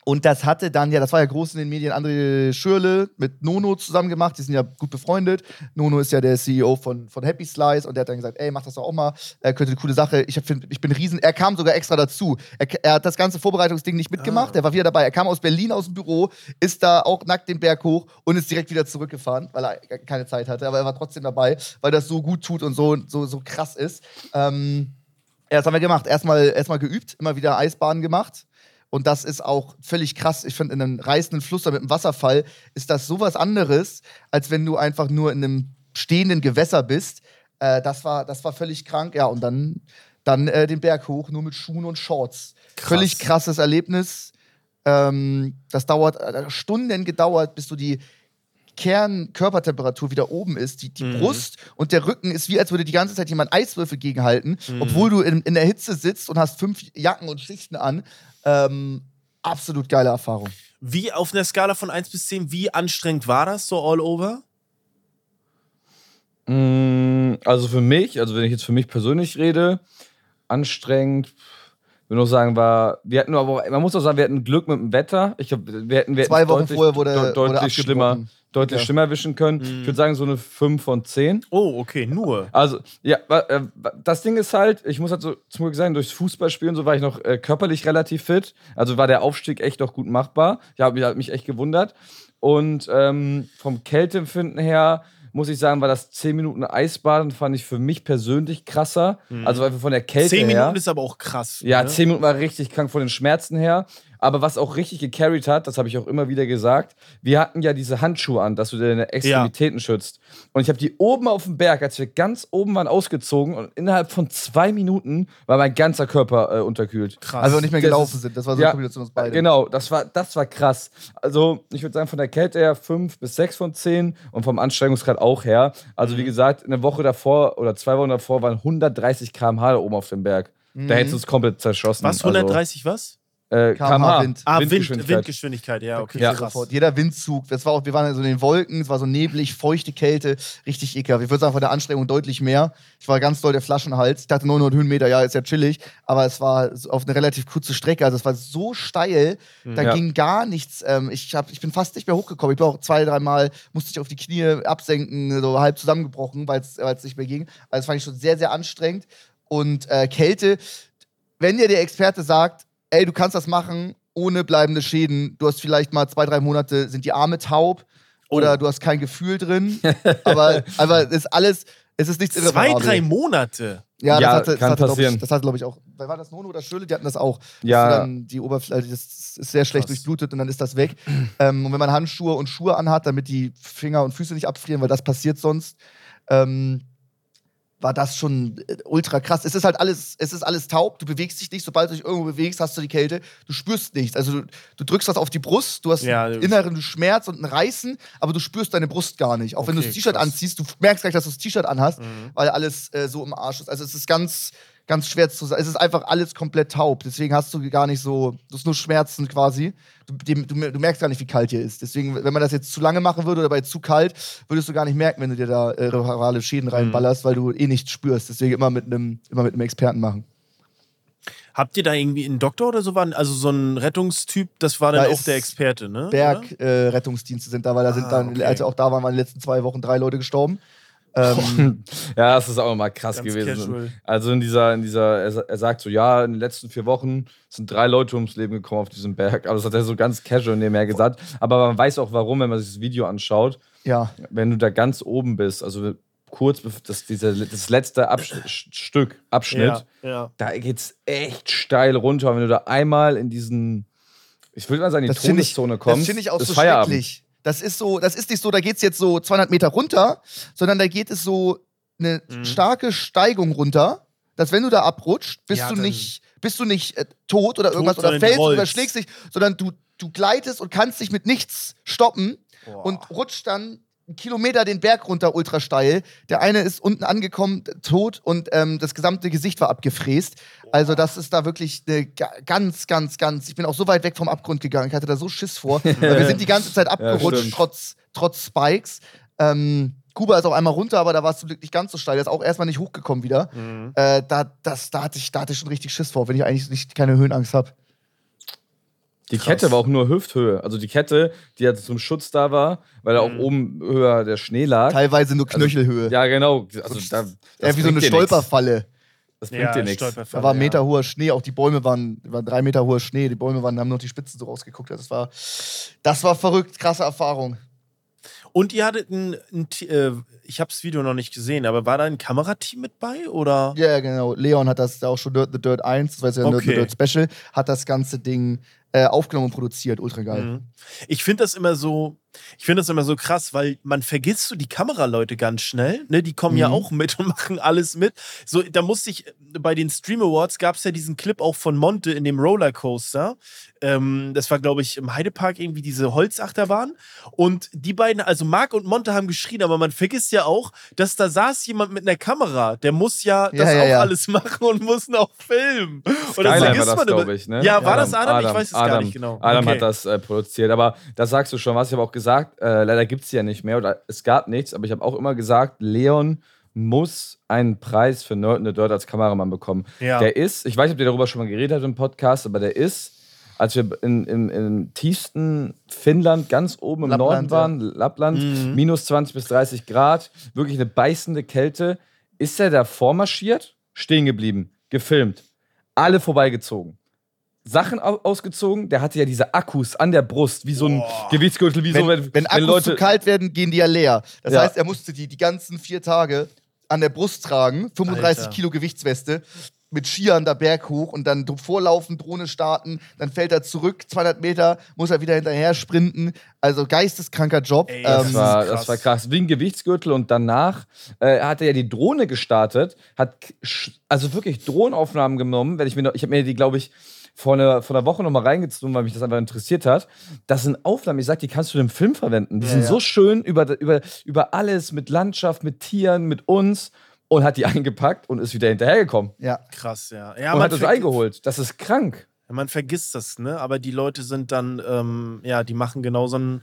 und das hatte dann, ja, das war ja groß in den Medien, André Schürle mit Nono zusammen gemacht. Die sind ja gut befreundet. Nono ist ja der CEO von, von Happy Slice und der hat dann gesagt, ey, mach das doch auch mal. Er könnte eine coole Sache. Ich, hab, ich bin riesen. Er kam sogar extra dazu. Er, er hat das ganze Vorbereitungsding nicht mitgemacht. Er war wieder dabei. Er kam aus Berlin aus dem Büro, ist da auch nackt den Berg hoch und ist direkt wieder zurückgefahren, weil er keine Zeit hatte. Aber er war trotzdem dabei, weil das so gut tut und so, so, so krass ist. Ähm, Ja, das haben wir gemacht. Erstmal, erstmal geübt, immer wieder Eisbahnen gemacht. Und das ist auch völlig krass. Ich finde, in einem reißenden Fluss oder mit einem Wasserfall ist das sowas anderes, als wenn du einfach nur in einem stehenden Gewässer bist. Äh, das, war, das war völlig krank. Ja, und dann, dann äh, den Berg hoch, nur mit Schuhen und Shorts. Völlig krasses Erlebnis. Ähm, das dauert äh, Stunden gedauert, bis du die Kernkörpertemperatur wieder oben ist, die, die Brust und der Rücken ist wie, als würde die ganze Zeit jemand Eiswürfel gegenhalten, obwohl du in, in der Hitze sitzt und hast fünf Jacken und Schichten an. Ähm, absolut geile Erfahrung. Wie auf einer Skala von 1 bis 10, wie anstrengend war das so all over? Mm, Also für mich, also wenn ich jetzt für mich persönlich rede, anstrengend. Ich will nur sagen, war, wir hatten aber, man muss auch sagen, wir hatten Glück mit dem Wetter. Ich glaube, wir hätten, wir Zwei Wochen deutlich, vorher wurde- de- wurde deutlich abgebrochen. schlimmer, deutlich Ja. schlimmer wischen können. Ich würde sagen, so eine 5 von 10. Oh, okay, nur. Also, ja, äh, das Ding ist halt, ich muss halt so zum Glück sagen, durchs Fußballspielen so war ich noch äh, körperlich relativ fit. Also war der Aufstieg echt auch gut machbar. Ich habe mich, hab mich echt gewundert. Und ähm, vom Kälteempfinden her muss ich sagen, war das 10 Minuten Eisbaden, fand ich für mich persönlich krasser. Also einfach von der Kälte 10 her. Minuten ist aber auch krass. Ja, ne? 10 Minuten war richtig krank von den Schmerzen her. Aber was auch richtig gecarried hat, das habe ich auch immer wieder gesagt, wir hatten ja diese Handschuhe an, dass du deine Extremitäten schützt. Und ich habe die oben auf dem Berg, als wir ganz oben waren, ausgezogen und innerhalb von zwei Minuten war mein ganzer Körper äh, unterkühlt. Krass. Als wir auch nicht mehr Das gelaufen ist- sind. Das war so eine Kombination aus beiden. Genau, das war, das war krass. Also, ich würde sagen, von der Kälte her 5 bis 6 von 10 und vom Anstrengungsgrad auch her. Also, Mhm. wie gesagt, eine Woche davor oder zwei Wochen davor waren 130 km/h da oben auf dem Berg. Mhm. Da hättest du es komplett zerschossen. Was, 130 was? Äh, km/h. Wind. Ah, Wind, Windgeschwindigkeit. Windgeschwindigkeit, ja, okay. Ja. Sofort. Jeder Windzug, das war auch, wir waren so in den Wolken, es war so neblig, feuchte Kälte, richtig ekelhaft. Ich würde sagen, von der Anstrengung deutlich mehr. Ich war ganz doll der Flaschenhals. Ich dachte 900 Höhenmeter, ja, ist ja chillig, aber es war auf eine relativ kurze Strecke, also es war so steil, da Ja. ging gar nichts. Ähm, ich, hab, ich bin fast nicht mehr hochgekommen. Ich bin auch zwei, dreimal, musste ich auf die Knie absenken, so halb zusammengebrochen, weil es nicht mehr ging. Also das fand ich schon sehr, sehr anstrengend. Und äh, Kälte, wenn dir der Experte sagt, ey, du kannst das machen ohne bleibende Schäden, du hast vielleicht mal zwei, drei Monate, sind die Arme taub oder du hast kein Gefühl drin, aber, aber es ist alles, es ist nichts Zwei, drei Monate. Ja, Ja, das hatte, das kann hatte, glaub passieren. ich, das hatte, glaube ich, auch. War das Nono oder Schöle? Die hatten das auch. Ja. Die Oberfläche, also das ist sehr schlecht Krass. durchblutet und dann ist das weg. ähm, und wenn man Handschuhe und Schuhe anhat, damit die Finger und Füße nicht abfrieren, weil das passiert sonst, ähm, war das schon äh, ultra krass. Es ist halt alles, es ist alles taub, du bewegst dich nicht, sobald du dich irgendwo bewegst, hast du die Kälte, du spürst nichts. Also du, du drückst was auf die Brust, du hast Ja, einen inneren Schmerz und ein Reißen, aber du spürst deine Brust gar nicht. Auch wenn du Okay, das T-Shirt anziehst, du merkst gleich, dass du das T-Shirt anhast, Mhm. weil alles äh, so im Arsch ist. Also es ist ganz, ganz schwer zu sagen. Es ist einfach alles komplett taub. Deswegen hast du gar nicht so, du hast nur Schmerzen quasi. Du, dem, du, du merkst gar nicht, wie kalt hier ist. Deswegen, wenn man das jetzt zu lange machen würde oder bei zu kalt, würdest du gar nicht merken, wenn du dir da äh, irreparable Schäden Mhm. reinballerst, weil du eh nichts spürst. Deswegen immer mit einem immer mit einem Experten machen. Habt ihr da irgendwie einen Doktor oder so? Waren, also so ein Rettungstyp, das war dann Da auch ist der Experte, ne? Bergrettungsdienste äh, sind da, weil da sind Ah, dann, okay. als wir auch da waren, waren in den letzten zwei Wochen drei Leute gestorben. Ähm, Ja, das ist auch mal krass gewesen. casual. Also in dieser, in dieser, er, sa- sagt so, ja, in den letzten vier Wochen sind drei Leute ums Leben gekommen auf diesem Berg. Aber das hat er so ganz casual nebenher gesagt. Aber man weiß auch warum, wenn man sich das Video anschaut. ja, Wenn du da ganz oben bist, also kurz das, dieser, das letzte Absch Stück, Abschnitt, Ja, ja. da geht's echt steil runter. Und wenn du da einmal in diesen, ich würde mal sagen, in die das ich, Todeszone kommst, das finde ich auch so Feierabend. schrecklich. Das ist so, das ist nicht so, da geht es jetzt so 200 Meter runter, sondern da geht es so eine Mhm. starke Steigung runter, dass wenn du da abrutscht, bist Ja, du nicht, bist du nicht äh, tot oder irgendwas oder fällst oder schlägst dich, sondern du, du gleitest und kannst dich mit nichts stoppen und rutscht dann einen Kilometer den Berg runter, ultra steil. Der eine ist unten angekommen, tot und ähm, das gesamte Gesicht war abgefräst. Also das ist da wirklich eine ga- ganz, ganz, ganz. Ich bin auch so weit weg vom Abgrund gegangen. Ich hatte da so Schiss vor. Wir sind die ganze Zeit abgerutscht, stimmt. trotz, trotz Spikes. Ähm, Kuba ist auch einmal runter, aber da war es zum Glück nicht ganz so steil. Der ist auch erstmal nicht hochgekommen wieder. Mhm. Äh, da, das, da, hatte ich, da hatte ich schon richtig Schiss vor, wenn ich eigentlich nicht, keine Höhenangst habe. Die Kette war auch nur Hüfthöhe. Also die Kette, die halt zum Schutz da war, weil da auch Mhm. oben höher der Schnee lag. Teilweise nur Knöchelhöhe. Ja, genau. Also da, ja, wie so eine dir nix. Stolperfalle. Das bringt Ja, dir nichts. Da war ein ja. Meter hoher Schnee, auch die Bäume waren, waren drei Meter hoher Schnee. Die Bäume waren, haben noch die Spitzen so rausgeguckt. Das war, das war verrückt, krasse Erfahrung. Und ihr hattet ein, ein äh, ich habe das Video noch nicht gesehen, aber war da ein Kamerateam mit bei oder? Ja, genau. Leon hat das auch schon Dirt the Dirt 1, das war jetzt ja Okay. Dirt the Dirt Special, hat das ganze Ding äh, aufgenommen und produziert. Ultra geil. Mhm. Ich finde das immer so, ich finde das immer so krass, weil man vergisst so die Kameraleute ganz schnell. Ne? Die kommen ja Mhm. auch mit und machen alles mit. So, da musste ich, bei den Stream Awards gab es ja diesen Clip auch von Monte in dem Rollercoaster. Ähm, das war, glaube ich, im Heidepark irgendwie diese Holzachterbahn. Und die beiden, also Marc und Monte haben geschrien, aber man vergisst ja auch, dass da saß jemand mit einer Kamera. Der muss ja das Ja, ja, auch ja. alles machen und muss noch filmen. Und das Skyline war vergisst das, glaube ich, ne? Ja, war das Adam? Ich weiß es gar Adam, nicht genau. Adam Okay. hat das äh, produziert. Aber das sagst du schon was. Ich habe auch gesagt, äh, leider gibt es ja nicht mehr oder es gab nichts. Aber ich habe auch immer gesagt, Leon muss einen Preis für Nerd in the Dirt als Kameramann bekommen. Ja. Der ist, ich weiß nicht, ob ihr darüber schon mal geredet habt im Podcast, aber der ist, als wir in, in, im tiefsten Finnland, ganz oben im Lappland, Norden waren, Lappland, Mhm. minus 20 bis 30 Grad, wirklich eine beißende Kälte, ist er da vormarschiert, stehen geblieben, gefilmt, alle vorbeigezogen. Sachen au ausgezogen, der hatte ja diese Akkus an der Brust, wie so ein Gewichtsgürtel, wie Wenn, so, wenn, wenn Akkus Leute. zu kalt werden, gehen die ja leer. Das Ja. heißt, er musste die die ganzen vier Tage an der Brust tragen, 35 Alter. Kilo Gewichtsweste, mit Skiern da Berg hoch und dann vorlaufen, Drohne starten, dann fällt er zurück, 200 Meter, muss er wieder hinterher sprinten. Also geisteskranker Job. Ey, Das, Ähm, war, krass. das war krass. Wie ein Gewichtsgürtel und danach äh, hat er ja die Drohne gestartet, hat also wirklich Drohnenaufnahmen genommen. Wenn ich mir ich habe mir die, glaube ich, vor einer, vor einer Woche noch mal reingezogen, weil mich das einfach interessiert hat. Das sind Aufnahmen, ich sag, die kannst du im Film verwenden. Die Ja, sind ja. so schön über, über, über alles, mit Landschaft, mit Tieren, mit uns und hat die eingepackt und ist wieder hinterhergekommen. ja. Krass, ja. ja und man hat das eingeholt. Das ist krank. Man vergisst das, ne? Aber die Leute sind dann, ähm, ja, die machen genau so einen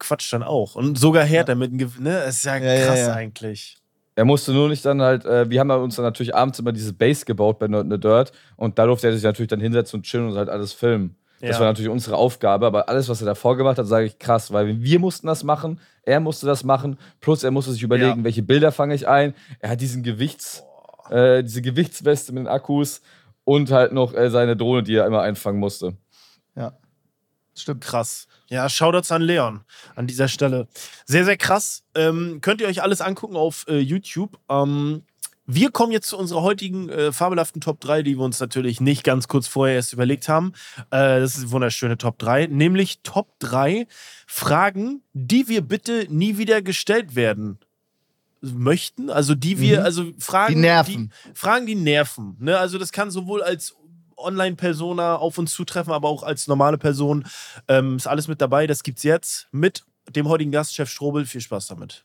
Quatsch dann auch. Und sogar härter mit einem Gewinn, ne? Das ist ja, Ja, ja, krass ja. eigentlich. Er musste nur nicht dann halt, äh, wir haben uns dann natürlich abends immer diese Base gebaut bei Nerd in the Dirt und da durfte er sich natürlich dann hinsetzen und chillen und halt alles filmen. Das Ja. war natürlich unsere Aufgabe, aber alles, was er davor gemacht hat, sage ich krass, weil wir mussten das machen, er musste das machen, plus er musste sich überlegen, Ja. welche Bilder fange ich ein. Er hat diesen Gewichts, äh, diese Gewichtsweste mit den Akkus und halt noch äh, seine Drohne, die er immer einfangen musste. Stimmt. Krass. Ja, Shoutouts an Leon an dieser Stelle. Sehr, sehr krass. Ähm, könnt ihr euch alles angucken auf äh, YouTube. Ähm, wir kommen jetzt zu unserer heutigen äh, fabelhaften Top 3, die wir uns natürlich nicht ganz kurz vorher erst überlegt haben. Äh, das ist eine wunderschöne Top 3, nämlich Top 3 Fragen, die wir bitte nie wieder gestellt werden möchten. Also die wir, Mhm. also Fragen, Die nerven. Die, Fragen, die nerven. Ne? Also das kann sowohl als Online-Persona auf uns zutreffen, aber auch als normale Person. Ähm, ist alles mit dabei. Das gibt's jetzt mit dem heutigen Gast, Chef Strobel. Viel Spaß damit.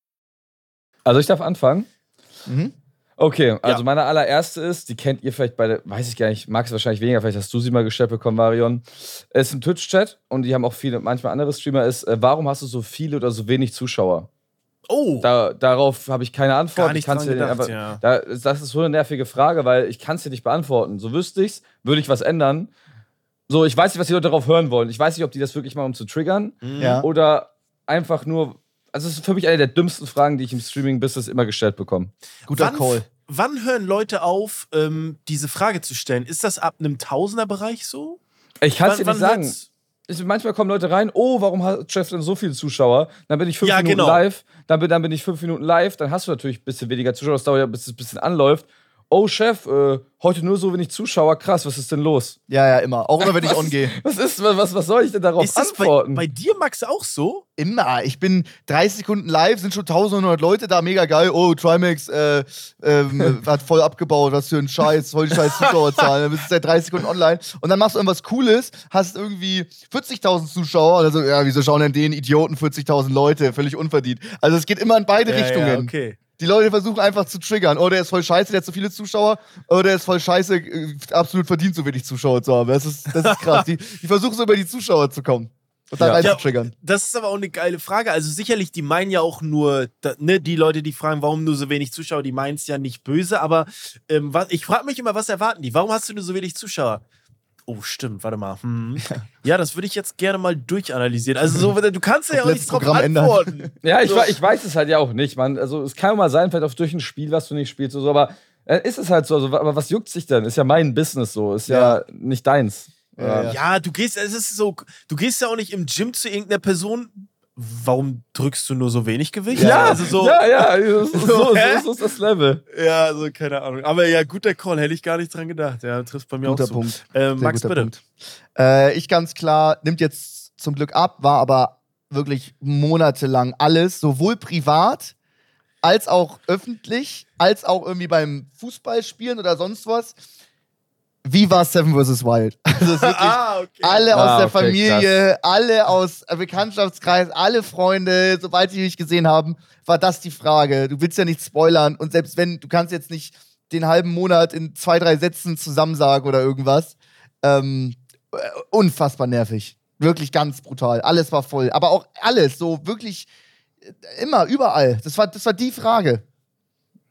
Also ich darf anfangen. Mhm. Okay, also Ja. meine allererste ist, die kennt ihr vielleicht beide, weiß ich gar nicht, magst du wahrscheinlich weniger, vielleicht hast du sie mal gestellt bekommen, Marion. Es ist ein Twitch-Chat und die haben auch viele, manchmal andere Streamer, ist, äh, warum hast du so viele oder so wenig Zuschauer? Oh, Da, darauf habe ich keine Antwort. Gar nicht ich gedacht, einfach, ja. da, das ist so eine nervige Frage, weil ich kann es dir nicht beantworten. So wüsste ich's, würde ich was ändern. So, ich weiß nicht, was die Leute darauf hören wollen. Ich weiß nicht, ob die das wirklich machen, um zu triggern Ja. oder einfach nur. Also, es ist für mich eine der dümmsten Fragen, die ich im Streaming-Business immer gestellt bekomme. Guter wann, Call. wann hören Leute auf, ähm, diese Frage zu stellen? Ist das ab einem Tausenderbereich so? Ich kann es dir nicht sagen. hört's- Ich, manchmal kommen Leute rein, oh, warum hat Chef denn so viele Zuschauer? Dann bin ich fünf Ja, Minuten genau. live, dann bin, dann bin ich fünf Minuten live, dann hast du natürlich ein bisschen weniger Zuschauer, das dauert ja, bis es ein bisschen anläuft. Oh, Chef, äh, heute nur so wenig Zuschauer, krass, was ist denn los? Ja, ja, immer. Auch immer, wenn ich Was- on gehe. Was ist, was, was soll ich denn darauf Ist das bei, antworten? bei dir, Max, auch so? Immer. Ich bin 30 Sekunden live, sind schon 1100 Leute da, mega geil. Oh, Trimax äh, ähm, hat voll abgebaut, was für ein Scheiß, voll die scheiß Zuschauerzahlen. Dann bist du seit 30 Sekunden online und dann machst du irgendwas Cooles, hast irgendwie 40.000 Zuschauer. Also, ja, wieso schauen denn den Idioten 40.000 Leute? Völlig unverdient. Also, es geht immer in beide Richtungen. Ja, okay. Die Leute versuchen einfach zu triggern. Oh, der ist voll scheiße, der hat zu viele Zuschauer. Oh, der ist voll scheiße, äh, absolut verdient, so wenig Zuschauer zu haben. Das ist, das ist krass. die, die versuchen so über die Zuschauer zu kommen. Und da Ja. rein Ja, zu triggern. Das ist aber auch eine geile Frage. Also sicherlich, die meinen ja auch nur, da, ne, die Leute, die fragen, warum nur so wenig Zuschauer, die meinen es ja nicht böse, aber ähm, was, ich frage mich immer, was erwarten die? Warum hast du nur so wenig Zuschauer? Oh, stimmt, warte mal. Hm. Ja, das würde ich jetzt gerne mal durchanalysieren. Also so, du kannst ja auch nicht drauf Programm ändern. antworten. Ja, ich, So. ich weiß es halt ja auch nicht, man. Also es kann mal sein, vielleicht auch durch ein Spiel, was du nicht spielst oder so, aber äh, ist es halt so. Also, aber was juckt sich denn? Ist ja mein Business so, ist ja, nicht deins. Ja, ja. Ja, du gehst, es ist so, du gehst ja auch nicht im Gym zu irgendeiner Person. Warum drückst du nur so wenig Gewicht? Ja, also so. ja, ja, so, so, so, hä? so ist das Level. Ja, also keine Ahnung. Aber ja, guter Call, hätte ich gar nicht dran gedacht. Ja, trifft bei mir Guter auch zu. Punkt. Äh, Max, bitte. Punkt. Äh, ich ganz klar, nimmt jetzt zum Glück ab, war aber wirklich monatelang alles, sowohl privat als auch öffentlich, als auch irgendwie beim Fußballspielen oder sonst was. Wie war Seven vs. Wild? Also wirklich Ah, okay. alle Ah, aus der okay, Familie, alle aus äh, Bekanntschaftskreis, alle Freunde, sobald die mich gesehen haben, war das die Frage. Du willst ja nicht spoilern und selbst wenn, du kannst jetzt nicht den halben Monat in zwei, drei Sätzen zusammensagen oder irgendwas. Ähm, äh, unfassbar nervig. Wirklich ganz brutal. Alles war voll. Aber auch alles, so wirklich äh, immer, überall. Das war, das war die Frage.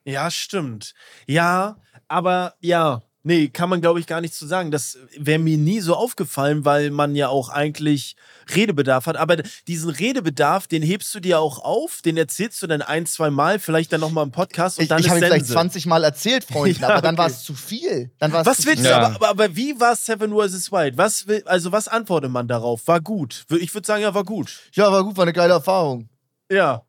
Ja, stimmt. Ja, aber ja, nee, kann man glaube ich gar nicht zu sagen. Das wäre mir nie so aufgefallen, weil man ja auch eigentlich Redebedarf hat. Aber diesen Redebedarf, den hebst du dir auch auf, den erzählst du dann ein, zwei Mal, vielleicht dann nochmal im Podcast und Ich, dann ich ist habe ihn vielleicht Sense. 20 Mal erzählt, Freunden, Ja, aber dann war es zu viel. Dann war's Was zu willst viel. du, Ja. aber, aber, aber wie war Seven vs. Wild? Was will, also was antwortet man darauf? War gut. Ich würde sagen, ja, war gut. Ja, war gut, war eine geile Erfahrung. Ja.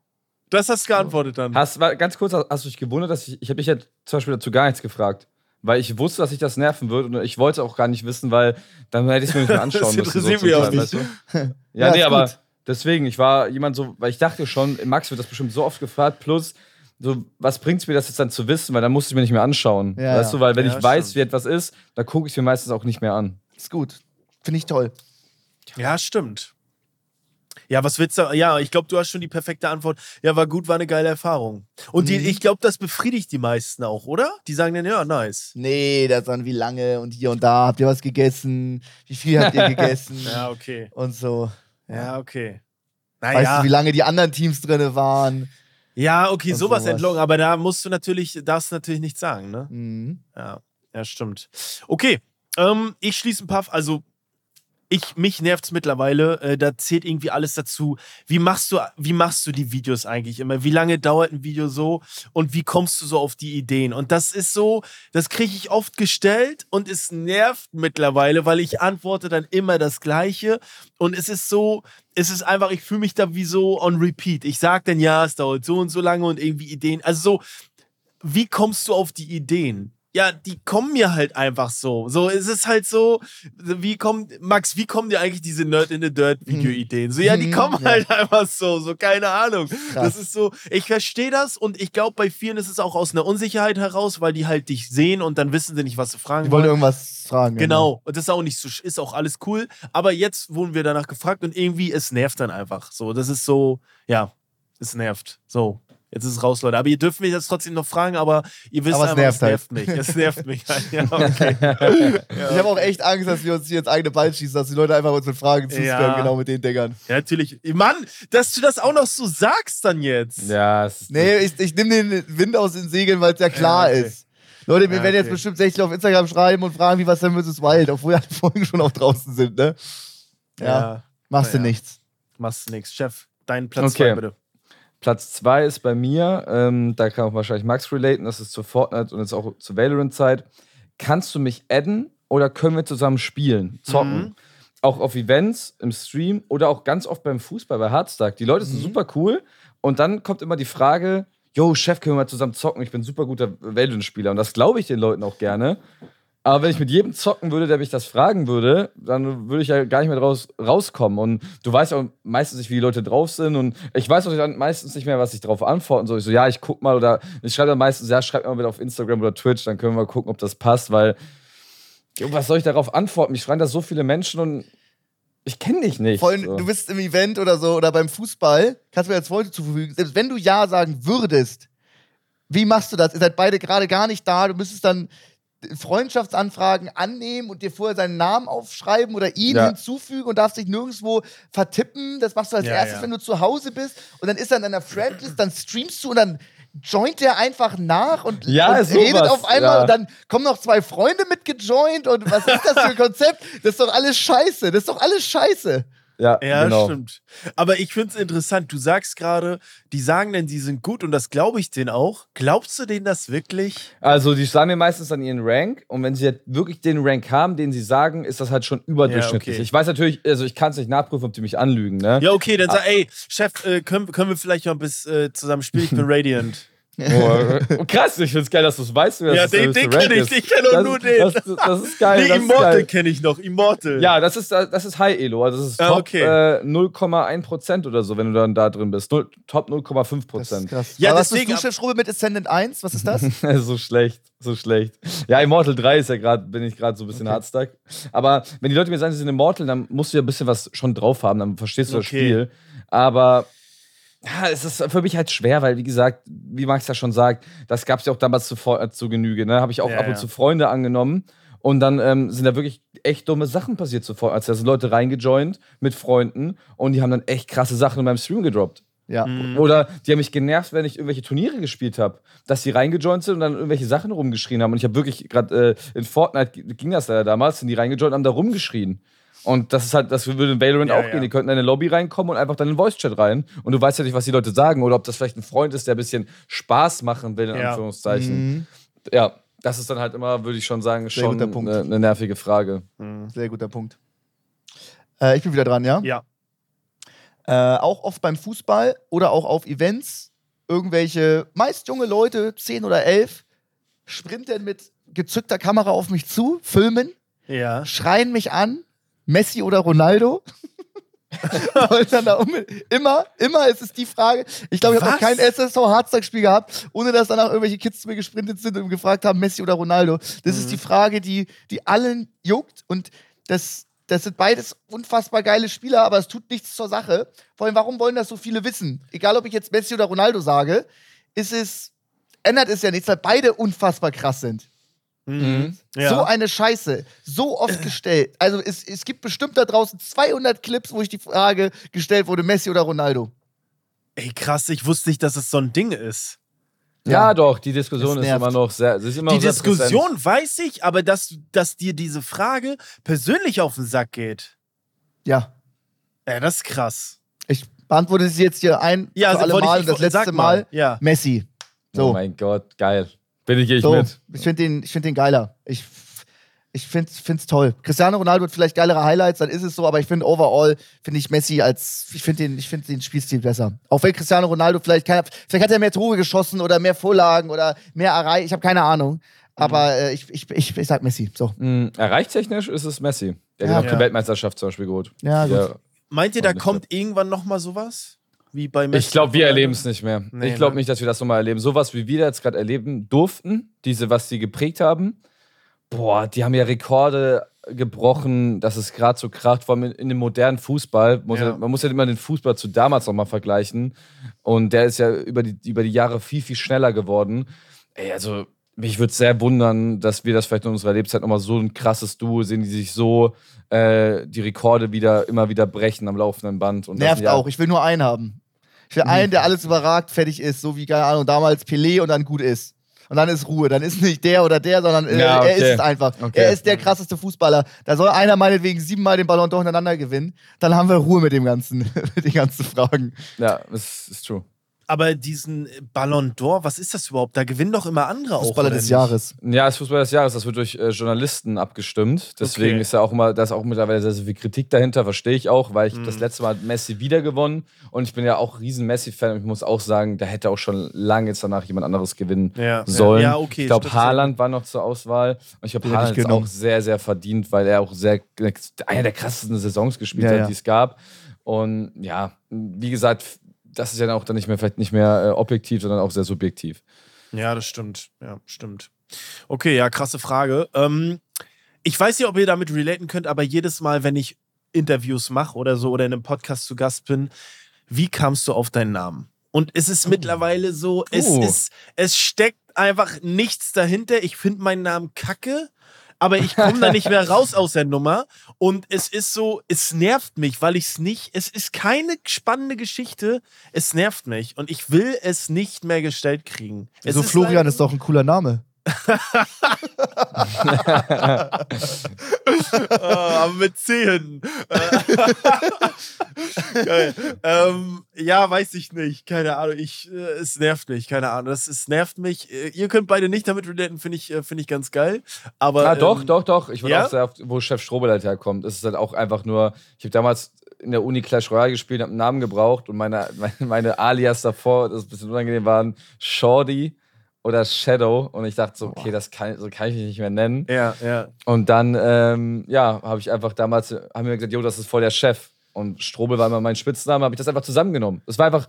Das hast du geantwortet dann. Hast, war, ganz kurz, hast du dich gewundert, dass ich, ich habe dich ja zum Beispiel dazu gar nichts gefragt. Weil ich wusste, dass ich das nerven würde und ich wollte auch gar nicht wissen, weil dann hätte ich es mir nicht mehr anschauen Das müssen. interessiert so mich auch nicht. weißt du? Ja, Ja, nee, aber gut. deswegen, ich war jemand so, weil ich dachte schon, Max wird das bestimmt so oft gefragt, plus, so, was bringt es mir das jetzt dann zu wissen, weil dann musste ich mir nicht mehr anschauen. Ja, weißt ja. du, weil wenn Ja, ich weiß, stimmt. wie etwas ist, dann gucke ich es mir meistens auch nicht mehr an. Ist gut. Finde ich toll. Ja, stimmt. Ja, was willst du? Ja, ich glaube, du hast schon die perfekte Antwort. Ja, war gut, war eine geile Erfahrung. Und die, ich glaube, das befriedigt die meisten auch, oder? Die sagen dann, ja, nice. Nee, das dann wie lange und hier und da. Habt ihr was gegessen? Wie viel habt ihr gegessen? Ja, okay. Und so. Ja, okay. Weißt Naja. du, wie lange die anderen Teams drin waren? ja, okay, sowas sowas. entlocken. Aber da musst du natürlich, darfst du natürlich nicht sagen, ne? Mhm. Ja, ja, stimmt. Okay, ähm, ich schließe ein paar, also ich, mich nervt es mittlerweile, äh, da zählt irgendwie alles dazu. Wie machst du, wie machst du die Videos eigentlich immer? Wie lange dauert ein Video so und wie kommst du so auf die Ideen? Und das ist so, das kriege ich oft gestellt und es nervt mittlerweile, weil ich antworte dann immer das Gleiche und es ist so, es ist einfach, ich fühle mich da wie so on repeat. Ich sage dann, ja, es dauert so und so lange und irgendwie Ideen, also so, wie kommst du auf die Ideen? Ja, die kommen mir halt einfach so. So, es ist halt so, wie kommt, Max, wie kommen dir eigentlich diese Nerd in the Dirt Video-Ideen? So, ja, die Mhm, kommen ja. halt einfach so, so, keine Ahnung. Krass. Das ist so, ich verstehe das und ich glaube, bei vielen ist es auch aus einer Unsicherheit heraus, weil die halt dich sehen und dann wissen sie nicht, was sie fragen Die wollen wollen. irgendwas fragen. Genau, und das ist auch nicht so, ist auch alles cool. Aber jetzt wurden wir danach gefragt und irgendwie, es nervt dann einfach. So, das ist so, ja, es nervt. So, jetzt ist es raus, Leute. Aber ihr dürft mich jetzt trotzdem noch fragen, aber ihr wisst Aber es einfach, nervt es nervt mich. Es nervt mich halt. Ja, okay. Ich habe auch echt Angst, dass wir uns hier ins eigene Bein schießen, dass die Leute einfach uns mit Fragen zuspammen, Ja. genau mit den Dingern. ja, natürlich. Mann, dass du das auch noch so sagst dann jetzt. Ja, es, Nee, ich, ich nehme den Wind aus den Segeln, weil es ja klar Ja, okay. ist. Leute, mir Ja, werden jetzt okay. bestimmt 60 auf Instagram schreiben und fragen, wie was denn vs. Wild, obwohl alle Folgen schon auch draußen sind, ne? Ja, machst na du ja. nichts. Machst nix. Chef, dein Platz Okay. zwei, bitte. Platz 2 ist bei mir, ähm, da kann auch wahrscheinlich Max relaten, das ist zu Fortnite und jetzt auch zur Valorant-Zeit. Kannst du mich adden oder können wir zusammen spielen, zocken? Mhm. Auch auf Events, im Stream oder auch ganz oft beim Fußball, bei Hardstack. Die Leute sind Mhm. super cool und dann kommt immer die Frage, yo, Chef, können wir mal zusammen zocken? Ich bin ein super guter Valorant-Spieler und das glaube ich den Leuten auch gerne. Aber wenn ich mit jedem zocken würde, der mich das fragen würde, dann würde ich ja gar nicht mehr draus, rauskommen. Und du weißt auch meistens nicht, wie die Leute drauf sind. Und ich weiß auch dann meistens nicht mehr, was ich darauf antworten soll. Ich so, ja, ich guck mal. Oder ich schreibe dann meistens, ja, schreib mal wieder auf Instagram oder Twitch, dann können wir mal gucken, ob das passt. Weil, was soll ich darauf antworten? Mich schreiben da so viele Menschen und ich kenne dich nicht. Vor allem, so. du bist im Event oder so oder beim Fußball, kannst du mir als Freunde zufügen, selbst wenn du Ja sagen würdest, Wie machst du das? Ihr seid beide gerade gar nicht da. Du müsstest dann Freundschaftsanfragen annehmen und dir vorher seinen Namen aufschreiben oder ihn Ja. hinzufügen und darfst dich nirgendwo vertippen. Das machst du als Ja, erstes, ja. wenn du zu Hause bist. Und dann ist er in deiner Friendlist, dann streamst du und dann joint der einfach nach und, Ja, und redet auf einmal ja. und dann kommen noch zwei Freunde mit gejoint und was ist das für ein Konzept? Das ist doch alles scheiße. Das ist doch alles scheiße. Ja, Ja, genau. stimmt. Aber ich finde es interessant. Du sagst gerade, die sagen denn, die sind gut und das glaube ich denen auch. Glaubst du denen das wirklich? Also, die sagen mir meistens dann ihren Rank und wenn sie halt wirklich den Rank haben, den sie sagen, ist das halt schon überdurchschnittlich. okay. Ich weiß natürlich, also ich kann es nicht nachprüfen, ob die mich anlügen, ne? Ja, okay, dann sag, ey, Chef, äh, können, können wir vielleicht noch bis äh, zusammen spielen? Ich bin Radiant. Oh, krass, ich find's geil, dass du es weißt. Ja, das den- den höchste kenn Rank ich, ist. ich kenn doch Das- nur den. Das, das ist geil. nee, das ist Immortal kenne ich noch. Immortal. Ja, das ist, das ist High Elo, also das ist Ah, Top okay. äh, 0,1% oder so, wenn du dann da drin bist. Null, Top Das 0,5%. ist krass. Ja, Aber was deswegen- bist du, Chefschrube, mit Ascendant 1? Was ist das? so schlecht, so schlecht. Ja, Immortal 3 ist ja gerade, bin ich gerade so ein bisschen hardstuck. Aber wenn die Leute mir sagen, sie sind Immortal, dann musst du ja ein bisschen was schon drauf haben, dann verstehst du das Okay. Spiel. Aber ja, es ist für mich halt schwer, weil, wie gesagt, wie Max ja schon sagt, das gab es ja auch damals zu, äh, zu Genüge. Ne? Habe ich auch Ja, ab und ja. zu Freunde angenommen. Und dann ähm, sind da wirklich echt dumme Sachen passiert zuvor. Als da sind Leute reingejoint mit Freunden und die haben dann echt krasse Sachen in meinem Stream gedroppt. Ja. Mhm. Oder die haben mich genervt, wenn ich irgendwelche Turniere gespielt habe, dass die reingejoint sind und dann irgendwelche Sachen rumgeschrien haben. Und ich habe wirklich gerade äh, in Fortnite ging das leider damals, sind die reingejoint und haben da rumgeschrien. Und das ist halt, das würde in Valorant Ja, auch ja. gehen. Die könnten in eine Lobby reinkommen und einfach dann in den Voice-Chat rein. Und du weißt ja nicht, was die Leute sagen oder ob das vielleicht ein Freund ist, der ein bisschen Spaß machen will, in Ja. Anführungszeichen. Mhm. Ja, das ist dann halt immer, würde ich schon sagen, Sehr schon guter Punkt. eine, eine nervige Frage. Sehr guter Punkt. Äh, ich bin wieder dran, ja? Ja. Äh, auch oft beim Fußball oder auch auf Events irgendwelche, meist junge Leute, 10 oder 11, sprinten mit gezückter Kamera auf mich zu, filmen, Ja. schreien mich an, Messi oder Ronaldo. Immer, immer ist es die Frage. Ich glaube, ich habe noch kein SSV Hardstack-Spiel gehabt, ohne dass danach irgendwelche Kids zu mir gesprintet sind und gefragt haben, Messi oder Ronaldo. Das Mhm. ist die Frage, die, die allen juckt. Und das, das sind beides unfassbar geile Spieler, aber es tut nichts zur Sache. Vor allem, warum wollen das so viele wissen? Egal, ob ich jetzt Messi oder Ronaldo sage, ist es, ändert es ja nichts, weil beide unfassbar krass sind. Mhm. ja. So eine Scheiße, so oft gestellt. Also es, es gibt bestimmt da draußen 200 Clips, wo ich die Frage gestellt wurde, Messi oder Ronaldo. Ey, krass, ich wusste nicht, dass es so ein Ding ist. Ja, Ja. doch, die Diskussion ist immer noch sehr, immer Die sehr präsent. Diskussion weiß ich, aber dass, dass dir diese Frage persönlich auf den Sack geht. Ja. Ja, das ist krass. Ich beantworte sie jetzt hier ein Ja, für also alle Mal. ich das letzte Mal, mal, ja. Messi. So, Oh mein Gott, geil. Bin ich, ich so. mit. ich finde den, ich find den geiler. Ich, ich finde es toll. Cristiano Ronaldo hat vielleicht geilere Highlights, dann ist es so, aber ich finde overall, finde ich Messi als, ich finde den, ich find den Spielstil besser. Auch wenn Cristiano Ronaldo vielleicht, kann, vielleicht hat er mehr Tore geschossen oder mehr Vorlagen oder mehr erreicht, ich habe keine Ahnung. Aber äh, ich, ich, ich, ich sag Messi. So. Mhm. Erreichtechnisch ist es Messi. Der Ja. hat auch die Ja. Weltmeisterschaft zum Beispiel geholt. Ja, gut. Der- Meint ihr, da kommt irgendwann noch mal sowas? Wie bei Messi? Ich glaube, wir erleben es nicht mehr. Nee, ich glaube ne? nicht, dass wir das nochmal erleben. Sowas, wie wir jetzt gerade erleben durften, diese, was sie geprägt haben, boah, die haben ja Rekorde gebrochen, dass es gerade so kracht, vor allem in, in dem modernen Fußball. Muss Ja. ja. man muss ja immer den Fußball zu damals nochmal vergleichen. Und der ist ja über die, über die Jahre viel, viel schneller geworden. Ey, also, mich würde sehr wundern, dass wir das vielleicht in unserer Lebzeit nochmal so ein krasses Duo sehen, die sich so äh, die Rekorde wieder immer wieder brechen am laufenden Band. Und das Nervt ja- auch. Ich will nur einen haben. Will einen, der alles überragt, fertig ist, so wie, keine Ahnung, damals Pelé und dann gut ist. Und dann ist Ruhe. Dann ist nicht der oder der, sondern äh, Ja, er ist okay. es einfach. Okay. Er ist der krasseste Fußballer. Da soll einer meinetwegen siebenmal den Ballon d'Or hintereinander gewinnen. Dann haben wir Ruhe mit dem ganzen, mit den ganzen Fragen. Ja, ist, ist true. Aber diesen Ballon d'Or, was ist das überhaupt? Da gewinnen doch immer andere auch. Fußballer des nicht? Jahres. Ja, das Fußball des Jahres, das wird durch äh, Journalisten abgestimmt. Deswegen Okay. ist ja auch immer, da ist auch mittlerweile sehr, sehr viel Kritik dahinter, verstehe ich auch, weil ich Mhm. das letzte Mal hat Messi wieder gewonnen und ich bin ja auch riesen Messi-Fan und ich muss auch sagen, da hätte auch schon lange jetzt danach jemand anderes gewinnen Ja. sollen. Ja, okay. ich glaube. Haaland war noch zur Auswahl und ich ich Haaland ist genommen. auch sehr, sehr verdient, weil er auch sehr, einer der krassesten Saisons gespielt Ja, hat, ja. die es gab. Und ja, wie gesagt, das ist ja dann auch dann nicht mehr, vielleicht nicht mehr äh, objektiv, sondern auch sehr subjektiv. Ja, das stimmt. Ja, stimmt. Okay, ja, krasse Frage. Ähm, ich weiß nicht, ob ihr damit relaten könnt, aber jedes Mal, wenn ich Interviews mache oder so oder in einem Podcast zu Gast bin, wie kamst du auf deinen Namen? Und es ist mittlerweile so, es Oh. ist, es steckt einfach nichts dahinter. Ich finde meinen Namen kacke, aber ich komme da nicht mehr raus aus der Nummer. Und es ist so, es nervt mich, weil ich es nicht, es ist keine spannende Geschichte. Es nervt mich und ich will es nicht mehr gestellt kriegen. Es so ist Florian ist doch ein cooler Name. Ah, aber mit Zehen. Geil. Ähm, ja, weiß ich nicht. Keine Ahnung. Ich, äh, es nervt mich. Keine Ahnung. Das es nervt mich. Äh, ihr könnt beide nicht damit relaten, finde ich, äh, finde ich ganz geil. Aber Ah, doch, ähm, doch, doch. Ich würde ja? auch sehr oft, wo Chef Strobel halt herkommt. Es ist halt auch einfach nur, ich habe damals in der Uni Clash Royale gespielt, habe einen Namen gebraucht und meine, meine, meine Alias davor, das ist ein bisschen unangenehm, waren Shorty oder Shadow. Und ich dachte so, okay, das kann, so kann ich mich nicht mehr nennen. Ja, ja. Und dann, ähm, ja, habe ich einfach damals, haben wir gesagt, jo, das ist voll der Chef. Und Strobel war immer mein Spitzname, habe ich das einfach zusammengenommen. Das war einfach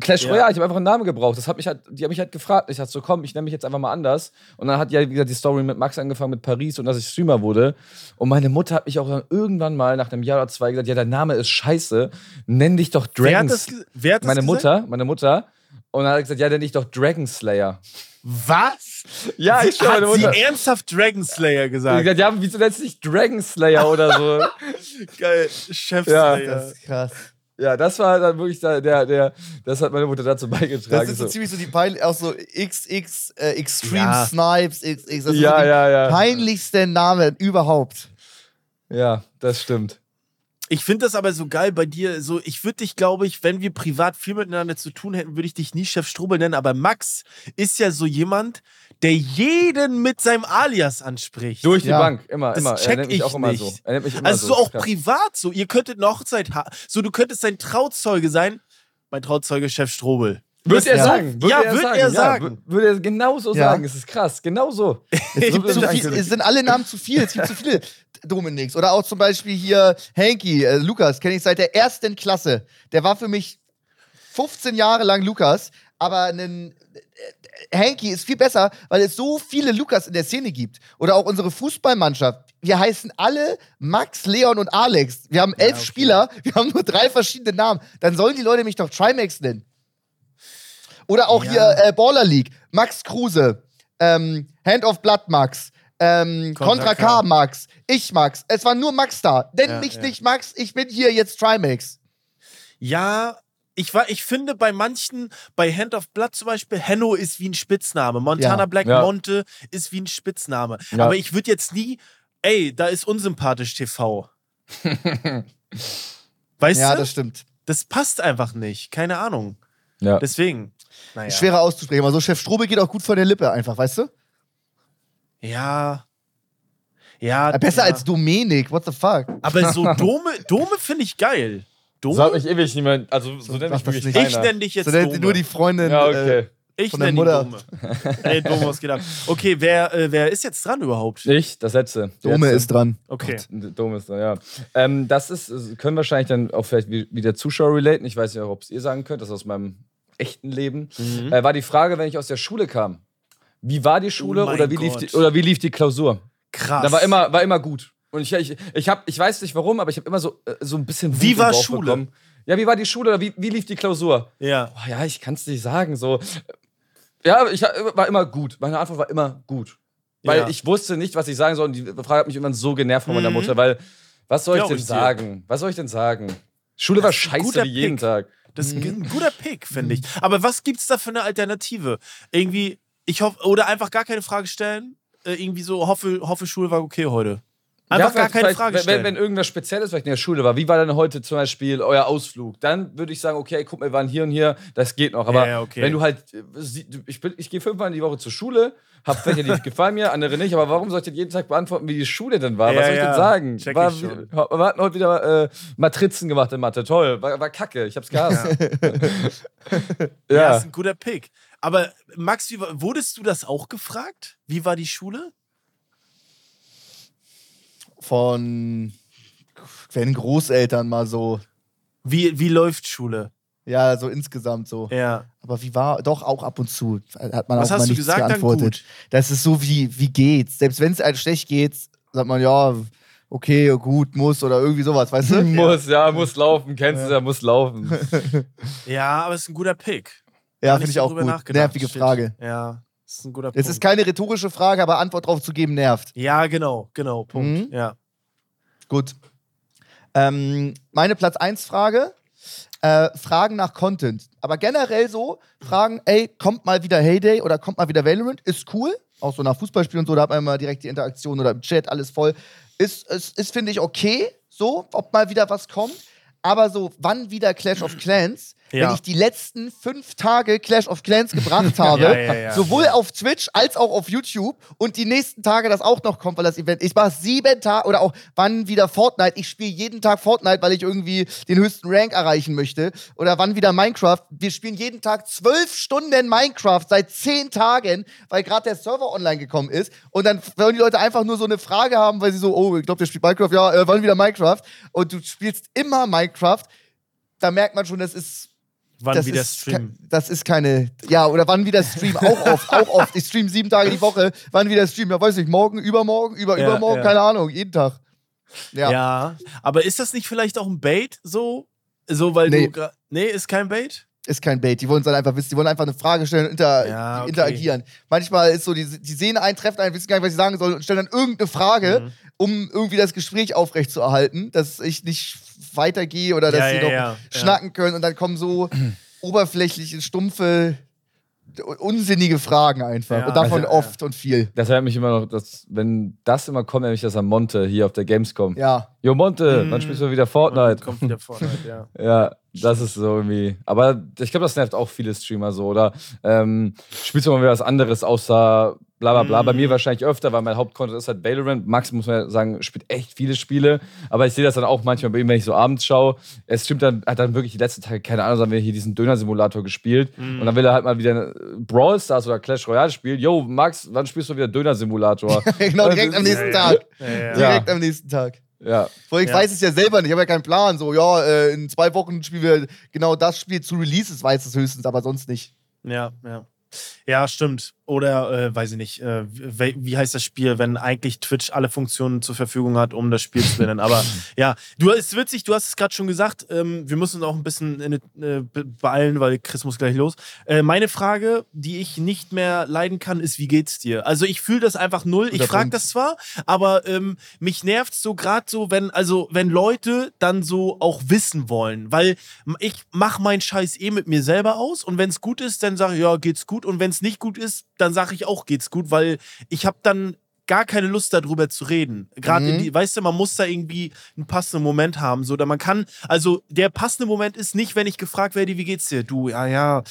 Clash Ja. Royale, ich habe einfach einen Namen gebraucht. Das hat mich halt, die haben mich halt gefragt. Ich dachte so, komm, ich nenne mich jetzt einfach mal anders. Und dann hat ja, wie gesagt, die Story mit Max angefangen, mit Paris und dass ich Streamer wurde. Und meine Mutter hat mich auch dann irgendwann mal nach einem Jahr oder zwei gesagt, ja, dein Name ist scheiße, nenn dich doch Wer hat das, wer hat das Meine gesagt? Mutter, meine Mutter. Und dann hat er gesagt, ja, nenn dich doch Dragon Slayer. Was? Ja, ich schwöre, Hat meine sie Mutter. ernsthaft Dragon Slayer Ich gesagt? gesagt, ja, wieso nennst du dich Dragon Slayer oder so? Geil. Chef Ja, Slayer. Das ist krass. Ja, das war dann wirklich der, der, der das hat meine Mutter dazu beigetragen. Das ist so so. ziemlich so die Peil auch so XX äh, Extreme Ja. Snipes, XX. Das Ja, so die ja, ja. peinlichsten Namen überhaupt. Ja, das stimmt. Ich finde das aber so geil bei dir. So, ich würde dich, glaube ich, wenn wir privat viel miteinander zu tun hätten, würde ich dich nie Chef Strobel nennen. Aber Max ist ja so jemand, der jeden mit seinem Alias anspricht. Durch die Ja. Bank, immer, Das immer. check er nennt mich ich auch immer nicht. so. Er nennt mich immer also so so. auch Krass. privat so. Ihr könntet eine Hochzeit haben. So, du könntest sein Trauzeuge sein. Mein Trauzeuge Chef Strobel. Würde er Ja. sagen. Würde Ja, er würd sagen. er sagen. Ja, wür- würde er genau so Ja. sagen. Es ist krass. Genau so. Es, zu viel, es sind alle Namen zu viel. Es gibt zu viele Dominiks. Oder auch zum Beispiel hier Hanky, äh, Lukas, kenne ich seit der ersten Klasse. Der war für mich 15 Jahre lang Lukas, aber ein Hanky ist viel besser, weil es so viele Lukas in der Szene gibt. Oder auch unsere Fußballmannschaft. Wir heißen alle Max, Leon und Alex. Wir haben elf okay. Spieler, wir haben nur drei verschiedene Namen. Dann sollen die Leute mich doch Trimax nennen. Oder auch Ja. hier äh, Baller League. Max Kruse, ähm, Hand of Blood Max, ähm, Contra Contra K. K Max, ich Max. Es war nur Max da. Nenn Ja, mich ja. nicht Max, ich bin hier jetzt Trimax. Ja, ich, war, ich finde bei manchen, bei Hand of Blood zum Beispiel, Henno ist wie ein Spitzname. Montana Ja. Black Ja. Monte ist wie ein Spitzname. Ja. Aber ich würde jetzt nie, ey, da ist unsympathisch TV. weißt Ja, du? das stimmt. Das passt einfach nicht. Keine Ahnung. Ja. Deswegen. Naja. Schwerer auszusprechen, aber so Chef Strobel geht auch gut von der Lippe einfach, weißt du? Ja. Ja. Äh, Besser ja. als Domenik, what the fuck? Aber so Dome, Dome finde ich geil. Dome? So hat mich ewig niemand. Also, so, nennt mach mich das wirklich nicht. ich nenne dich jetzt So Dome. nur die Freundin. Ja, Äh, okay. ich von der nenne Mutter. Dome. Ey, Dome, was geht ab? Okay, wer, äh, wer ist jetzt dran überhaupt? Ich, das letzte. Dome letzte. ist dran. Okay. Dome ist da, ja. Ähm, das ist, äh, können wahrscheinlich dann auch vielleicht wie, wie der Zuschauer relaten. Ich weiß nicht, ob es ihr sagen könnt, das ist aus meinem echten Leben. Mhm. Äh, war die Frage, wenn ich aus der Schule kam. Wie war die Schule Oh oder, wie lief die, oder wie lief die Klausur? Krass. Da war immer, war immer gut. Und ich, ich, ich, hab, ich weiß nicht warum, aber ich habe immer so, äh, so ein bisschen Wut Wie war Schule? bekommen. Ja, wie war die Schule oder wie, wie lief die Klausur? Ja. Boah, ja, ich kann es nicht sagen. So. Ja, ich war immer gut. Meine Antwort war immer gut. Weil Ja. ich wusste nicht, was ich sagen soll. Und die Frage hat mich immer so genervt von meiner Mhm. Mutter, weil was soll ich denn ich dir. sagen? Was soll ich denn sagen? Schule war Das scheiße wie jeden Pick. Tag. Das ist ein guter Pick, finde ich. Aber was gibt's da für eine Alternative? Irgendwie, ich hoffe, oder einfach gar keine Frage stellen. Äh, irgendwie so, hoffe, hoffe, Schule war okay heute. Einfach gar vielleicht- keine Frage wenn- stellen. Wenn, wenn irgendwas Spezielles vielleicht in der Schule war, wie war denn heute zum Beispiel euer Ausflug? Dann würde ich sagen, okay, guck mal, wir waren hier und hier, das geht noch. Aber Ja, ja, okay. wenn du halt, äh, ich, bin- ich gehe fünfmal in die Woche zur Schule, hab welche, die gefallen mir, andere nicht, aber warum soll ich denn jeden Tag beantworten, wie die Schule denn war? Ja, Was soll ich ja, denn sagen? check War, ich schon. wir, hatten heute wieder äh, Matrizen gemacht in Mathe, toll, war, war kacke, ich hab's gehasst. ja, Ja. ist ein guter Pick. Aber Max, wurdest du das auch gefragt? Wie war die Schule? Von wenn Großeltern mal so. Wie, wie läuft Schule? Ja, so insgesamt so. Ja. Aber wie war, doch auch ab und zu hat man Was auch hast mal du nichts gesagt? Dann geantwortet. gut. Das ist so wie, wie geht's? Selbst wenn es einem schlecht geht, sagt man, ja, okay, gut, muss oder irgendwie sowas, weißt du? Muss, ja, muss laufen. Kennst du ja, muss laufen. Ja, aber es ist ein guter Pick. Ja, finde ich auch gut. Nervige Shit. Frage. Ja, das ist ein guter Es Punkt. ist keine rhetorische Frage, aber Antwort drauf zu geben nervt. ja, genau, genau, Punkt. Mhm. Ja. Gut. Ähm, meine Platz 1 Frage. Äh, Fragen nach Content. Aber generell so, Fragen, ey, kommt mal wieder Heyday oder kommt mal wieder Valorant, ist cool. Auch so nach Fußballspielen und so, da hat man immer direkt die Interaktion oder im Chat, alles voll. Ist, ist, ist finde ich, okay, so, ob mal wieder was kommt. Aber so, wann wieder Clash of Clans? Ja. Wenn ich die letzten fünf Tage Clash of Clans gebracht habe, Ja, ja, sowohl auf Twitch als auch auf YouTube und die nächsten Tage das auch noch kommt, weil das Event, ich mache sieben Tage oder auch wann wieder Fortnite, ich spiele jeden Tag Fortnite, weil ich irgendwie den höchsten Rank erreichen möchte oder wann wieder Minecraft, wir spielen jeden Tag zwölf Stunden Minecraft seit zehn Tagen, weil gerade der Server online gekommen ist. Und dann wollen die Leute einfach nur so eine Frage haben, weil sie so, oh, ich glaube, der spielt Minecraft, ja, äh, wann wieder Minecraft? Und du spielst immer Minecraft, da merkt man schon, das ist Wann das wieder ist streamen. Das ist keine. Ja, oder wann wieder Stream? Auch oft, auch oft. Ich stream sieben Tage die Woche. Wann wieder Stream? Ja, weiß nicht, morgen, übermorgen, über, Ja, übermorgen, ja. keine Ahnung, jeden Tag. Ja. Ja. aber ist das nicht vielleicht auch ein Bait so? So, weil Nee. du. Nee, ist kein Bait? Ist kein Bait. Die wollen es dann einfach wissen. Die wollen einfach eine Frage stellen und inter Ja, okay. interagieren. Manchmal ist so, die, die sehen einen, treffen einen, wissen gar nicht, was sie sagen sollen und stellen dann irgendeine Frage, Mhm. um irgendwie das Gespräch aufrechtzuerhalten, dass ich nicht weitergehe oder dass Ja, sie ja, noch ja, ja. schnacken können und dann kommen so oberflächliche, stumpfe, unsinnige Fragen einfach. Ja, und davon also, ja. oft und viel. Das erinnert mich immer noch, dass, wenn das immer kommt, nämlich das am Monte hier auf der Gamescom. Ja. Jo, Monte, Mhm. wann spielst du wieder Fortnite? Kommt wieder Fortnite, ja. Ja, das ist so irgendwie. Aber ich glaube, das nervt auch viele Streamer so. Oder ähm, spielst du mal wieder was anderes außer bla bla bla. Bei mir wahrscheinlich öfter, weil mein Hauptcontent ist halt Valorant. Max, muss man ja sagen, spielt echt viele Spiele. Aber ich sehe das dann auch manchmal bei ihm, wenn ich so abends schaue. Er streamt dann, hat dann wirklich die letzten Tage, keine Ahnung, haben wir hier diesen Döner-Simulator gespielt. Und dann will er halt mal wieder Brawl Stars oder Clash Royale spielen. Yo, Max, wann spielst du wieder Döner-Simulator? genau, direkt am nächsten. Tag. Ja, ja. Direkt am nächsten Tag. Ja. Vor ich Ja. weiß es ja selber nicht, ich habe ja keinen Plan. So, ja, äh, in zwei Wochen spielen wir genau das Spiel zu Releases, weiß es höchstens, aber sonst nicht. Ja, ja. Ja, stimmt. Oder, äh, weiß ich nicht, äh, wie, wie heißt das Spiel, wenn eigentlich Twitch alle Funktionen zur Verfügung hat, um das Spiel zu nennen. Aber ja, du ist witzig, du hast es gerade schon gesagt, ähm, wir müssen uns auch ein bisschen in, äh, be- beeilen, weil Chris muss gleich los. Äh, meine Frage, die ich nicht mehr leiden kann, ist, wie geht's dir? Also ich fühle das einfach null. ich frage das zwar, aber ähm, mich nervt so gerade so, wenn, also wenn Leute dann so auch wissen wollen, weil ich mache meinen Scheiß eh mit mir selber aus und wenn es gut ist, dann sage ich, ja, geht's gut und wenn es nicht gut ist, dann sage ich auch, geht's gut, weil ich habe dann gar keine Lust darüber zu reden. Gerade, Mhm. weißt du, man muss da irgendwie einen passenden Moment haben. So, oder man kann, also der passende Moment ist nicht, wenn ich gefragt werde, wie geht's dir? Du, ja, ja,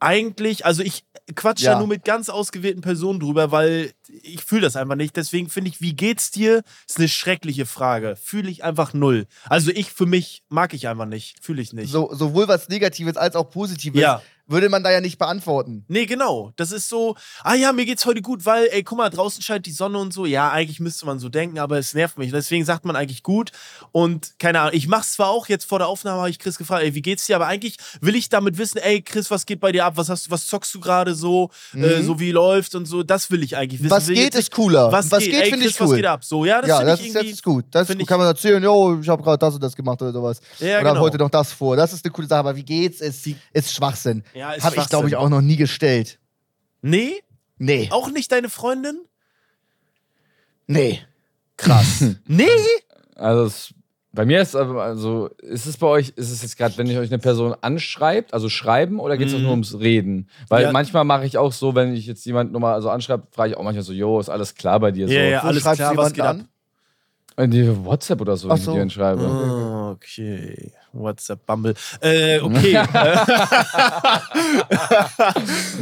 eigentlich, also ich quatsch ja. Ja. nur mit ganz ausgewählten Personen drüber, weil ich fühle das einfach nicht. Deswegen finde ich, wie geht's dir? Ist eine schreckliche Frage. Fühle ich einfach null. Also ich für mich mag ich einfach nicht. Fühle ich nicht. So, sowohl was Negatives als auch Positives Ja. Würde man da ja nicht beantworten. Nee, genau. Das ist so, ah ja, mir geht's heute gut, weil, ey, guck mal, draußen scheint die Sonne und so. Ja, eigentlich müsste man so denken, aber es nervt mich. Deswegen sagt man eigentlich gut. Und keine Ahnung, ich mach's zwar auch jetzt vor der Aufnahme, habe ich Chris gefragt, ey, wie geht's dir? Aber eigentlich will ich damit wissen, ey, Chris, was geht bei dir ab? Was hast du, was zockst du gerade so? Äh, so wie läuft und so. Das will ich eigentlich wissen. Mhm. Was geht, ist cooler. Was, Was geht, geht, finde Chris, ich was cool. geht ab? So, ja, das ja, das ich das ist gut. Das ist, ich- kann man erzählen, jo, ich habe gerade das und das gemacht oder sowas. Ja, oder genau. heute noch das vor. Das ist eine coole Sache, aber wie geht's? Ist, ist Schwachsinn. Ja, Habe ich, glaube ich, auch noch nie gestellt. Nee? Nee. Auch nicht deine Freundin? Nee. Krass. nee? Also es, bei mir ist aber, also, ist es bei euch, ist es jetzt gerade, wenn ich euch eine Person anschreibt, also schreiben, oder geht es Mhm. nur ums Reden? Weil Ja. manchmal mache ich auch so, wenn ich jetzt jemanden nochmal so anschreibe, frage ich auch manchmal so, jo, ist alles klar bei dir? Ja, so. ja, alles schreibst klar, du was geht ab? In die WhatsApp oder so, Ach wenn ich so. dir anschreibe. Ah, okay. WhatsApp, Bumble. Äh, okay.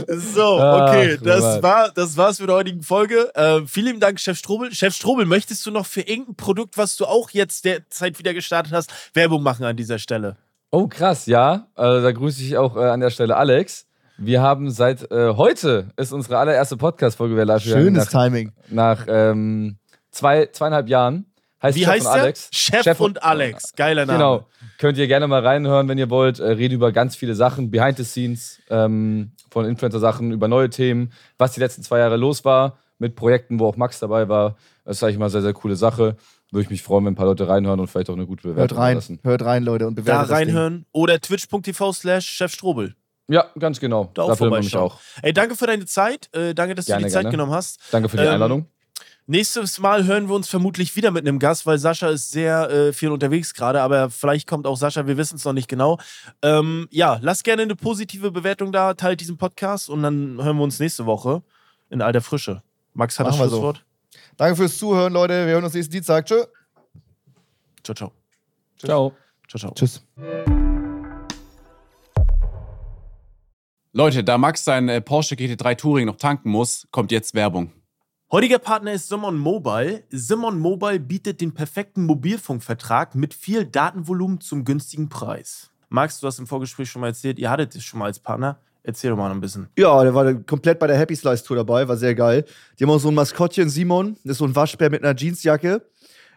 so, okay. Das, war, das war's für die heutige Folge. Äh, vielen lieben Dank, Chef Strobel. Chef Strobel, möchtest du noch für irgendein Produkt, was du auch jetzt derzeit wieder gestartet hast, Werbung machen an dieser Stelle? Oh, krass, ja. Also, da grüße ich auch äh, an der Stelle Alex. Wir haben seit äh, heute ist unsere allererste Podcast-Folge wieder live gegangen, Schönes nach, Timing. nach ähm, zwei, zweieinhalb Jahren. Heißt Wie Chef heißt und der? Alex. Chef, und Alex. Geiler Name. Genau. Könnt ihr gerne mal reinhören, wenn ihr wollt. Äh, rede über ganz viele Sachen, behind the scenes, ähm, von Influencer-Sachen, über neue Themen, was die letzten zwei Jahre los war, mit Projekten, wo auch Max dabei war, Das ist, sag ich mal, sehr, sehr coole Sache. Würde ich mich freuen, wenn ein paar Leute reinhören und vielleicht auch eine gute Bewertung Hört rein, lassen. hört rein, Leute, und Da bewertet Ding. reinhören. Oder twitch.tv slash Chef Strobel. Ja, ganz genau. Da auch Da man mich auch. Ey, danke für deine Zeit. Äh, danke, dass Gerne, du die Zeit gerne. genommen hast. Danke für die Ähm, Einladung. Nächstes Mal hören wir uns vermutlich wieder mit einem Gast, weil Sascha ist sehr äh, viel unterwegs gerade, aber vielleicht kommt auch Sascha, wir wissen es noch nicht genau. Ähm, ja, lasst gerne eine positive Bewertung da, teilt diesen Podcast und dann hören wir uns nächste Woche in alter Frische. Max hat das Machen so. Schlusswort. Danke fürs Zuhören, Leute. Wir hören uns nächsten Dienstag. Tschö. Ciao, ciao. Ciao. Ciao, ciao. Tschüss. Leute, da Max seinen äh, Porsche GT3 Touring noch tanken muss, kommt jetzt Werbung. Heutiger Partner ist Simon Mobile. Simon Mobile bietet den perfekten Mobilfunkvertrag mit viel Datenvolumen zum günstigen Preis. Max, du hast im Vorgespräch schon mal erzählt, ihr hattet es schon mal als Partner. Erzähl doch mal ein bisschen. Ja, der war komplett bei der Happy Slice Tour dabei, war sehr geil. Die haben auch so ein Maskottchen, Simon, das ist so ein Waschbär mit einer Jeansjacke.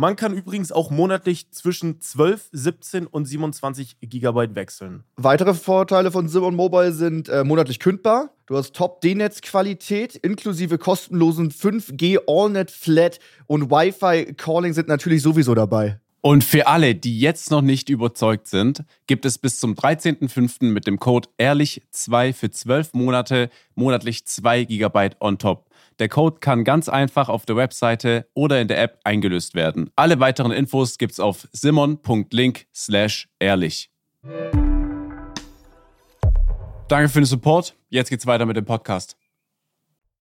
Man kann übrigens auch monatlich zwischen 12, 17 und 27 GB wechseln. Weitere Vorteile von Simon Mobile sind äh, monatlich kündbar. Du hast Top-D-Netz-Qualität inklusive kostenlosen 5G AllNet Flat und Wi-Fi Calling sind natürlich sowieso dabei. Und für alle, die jetzt noch nicht überzeugt sind, gibt es bis zum 13.05. mit dem Code ehrlich2 für 12 Monate monatlich 2 GB on top. Der Code kann ganz einfach auf der Webseite oder in der App eingelöst werden. Alle weiteren Infos gibt's auf simon.link slash ehrlich. Danke für den Support. Jetzt geht's weiter mit dem Podcast.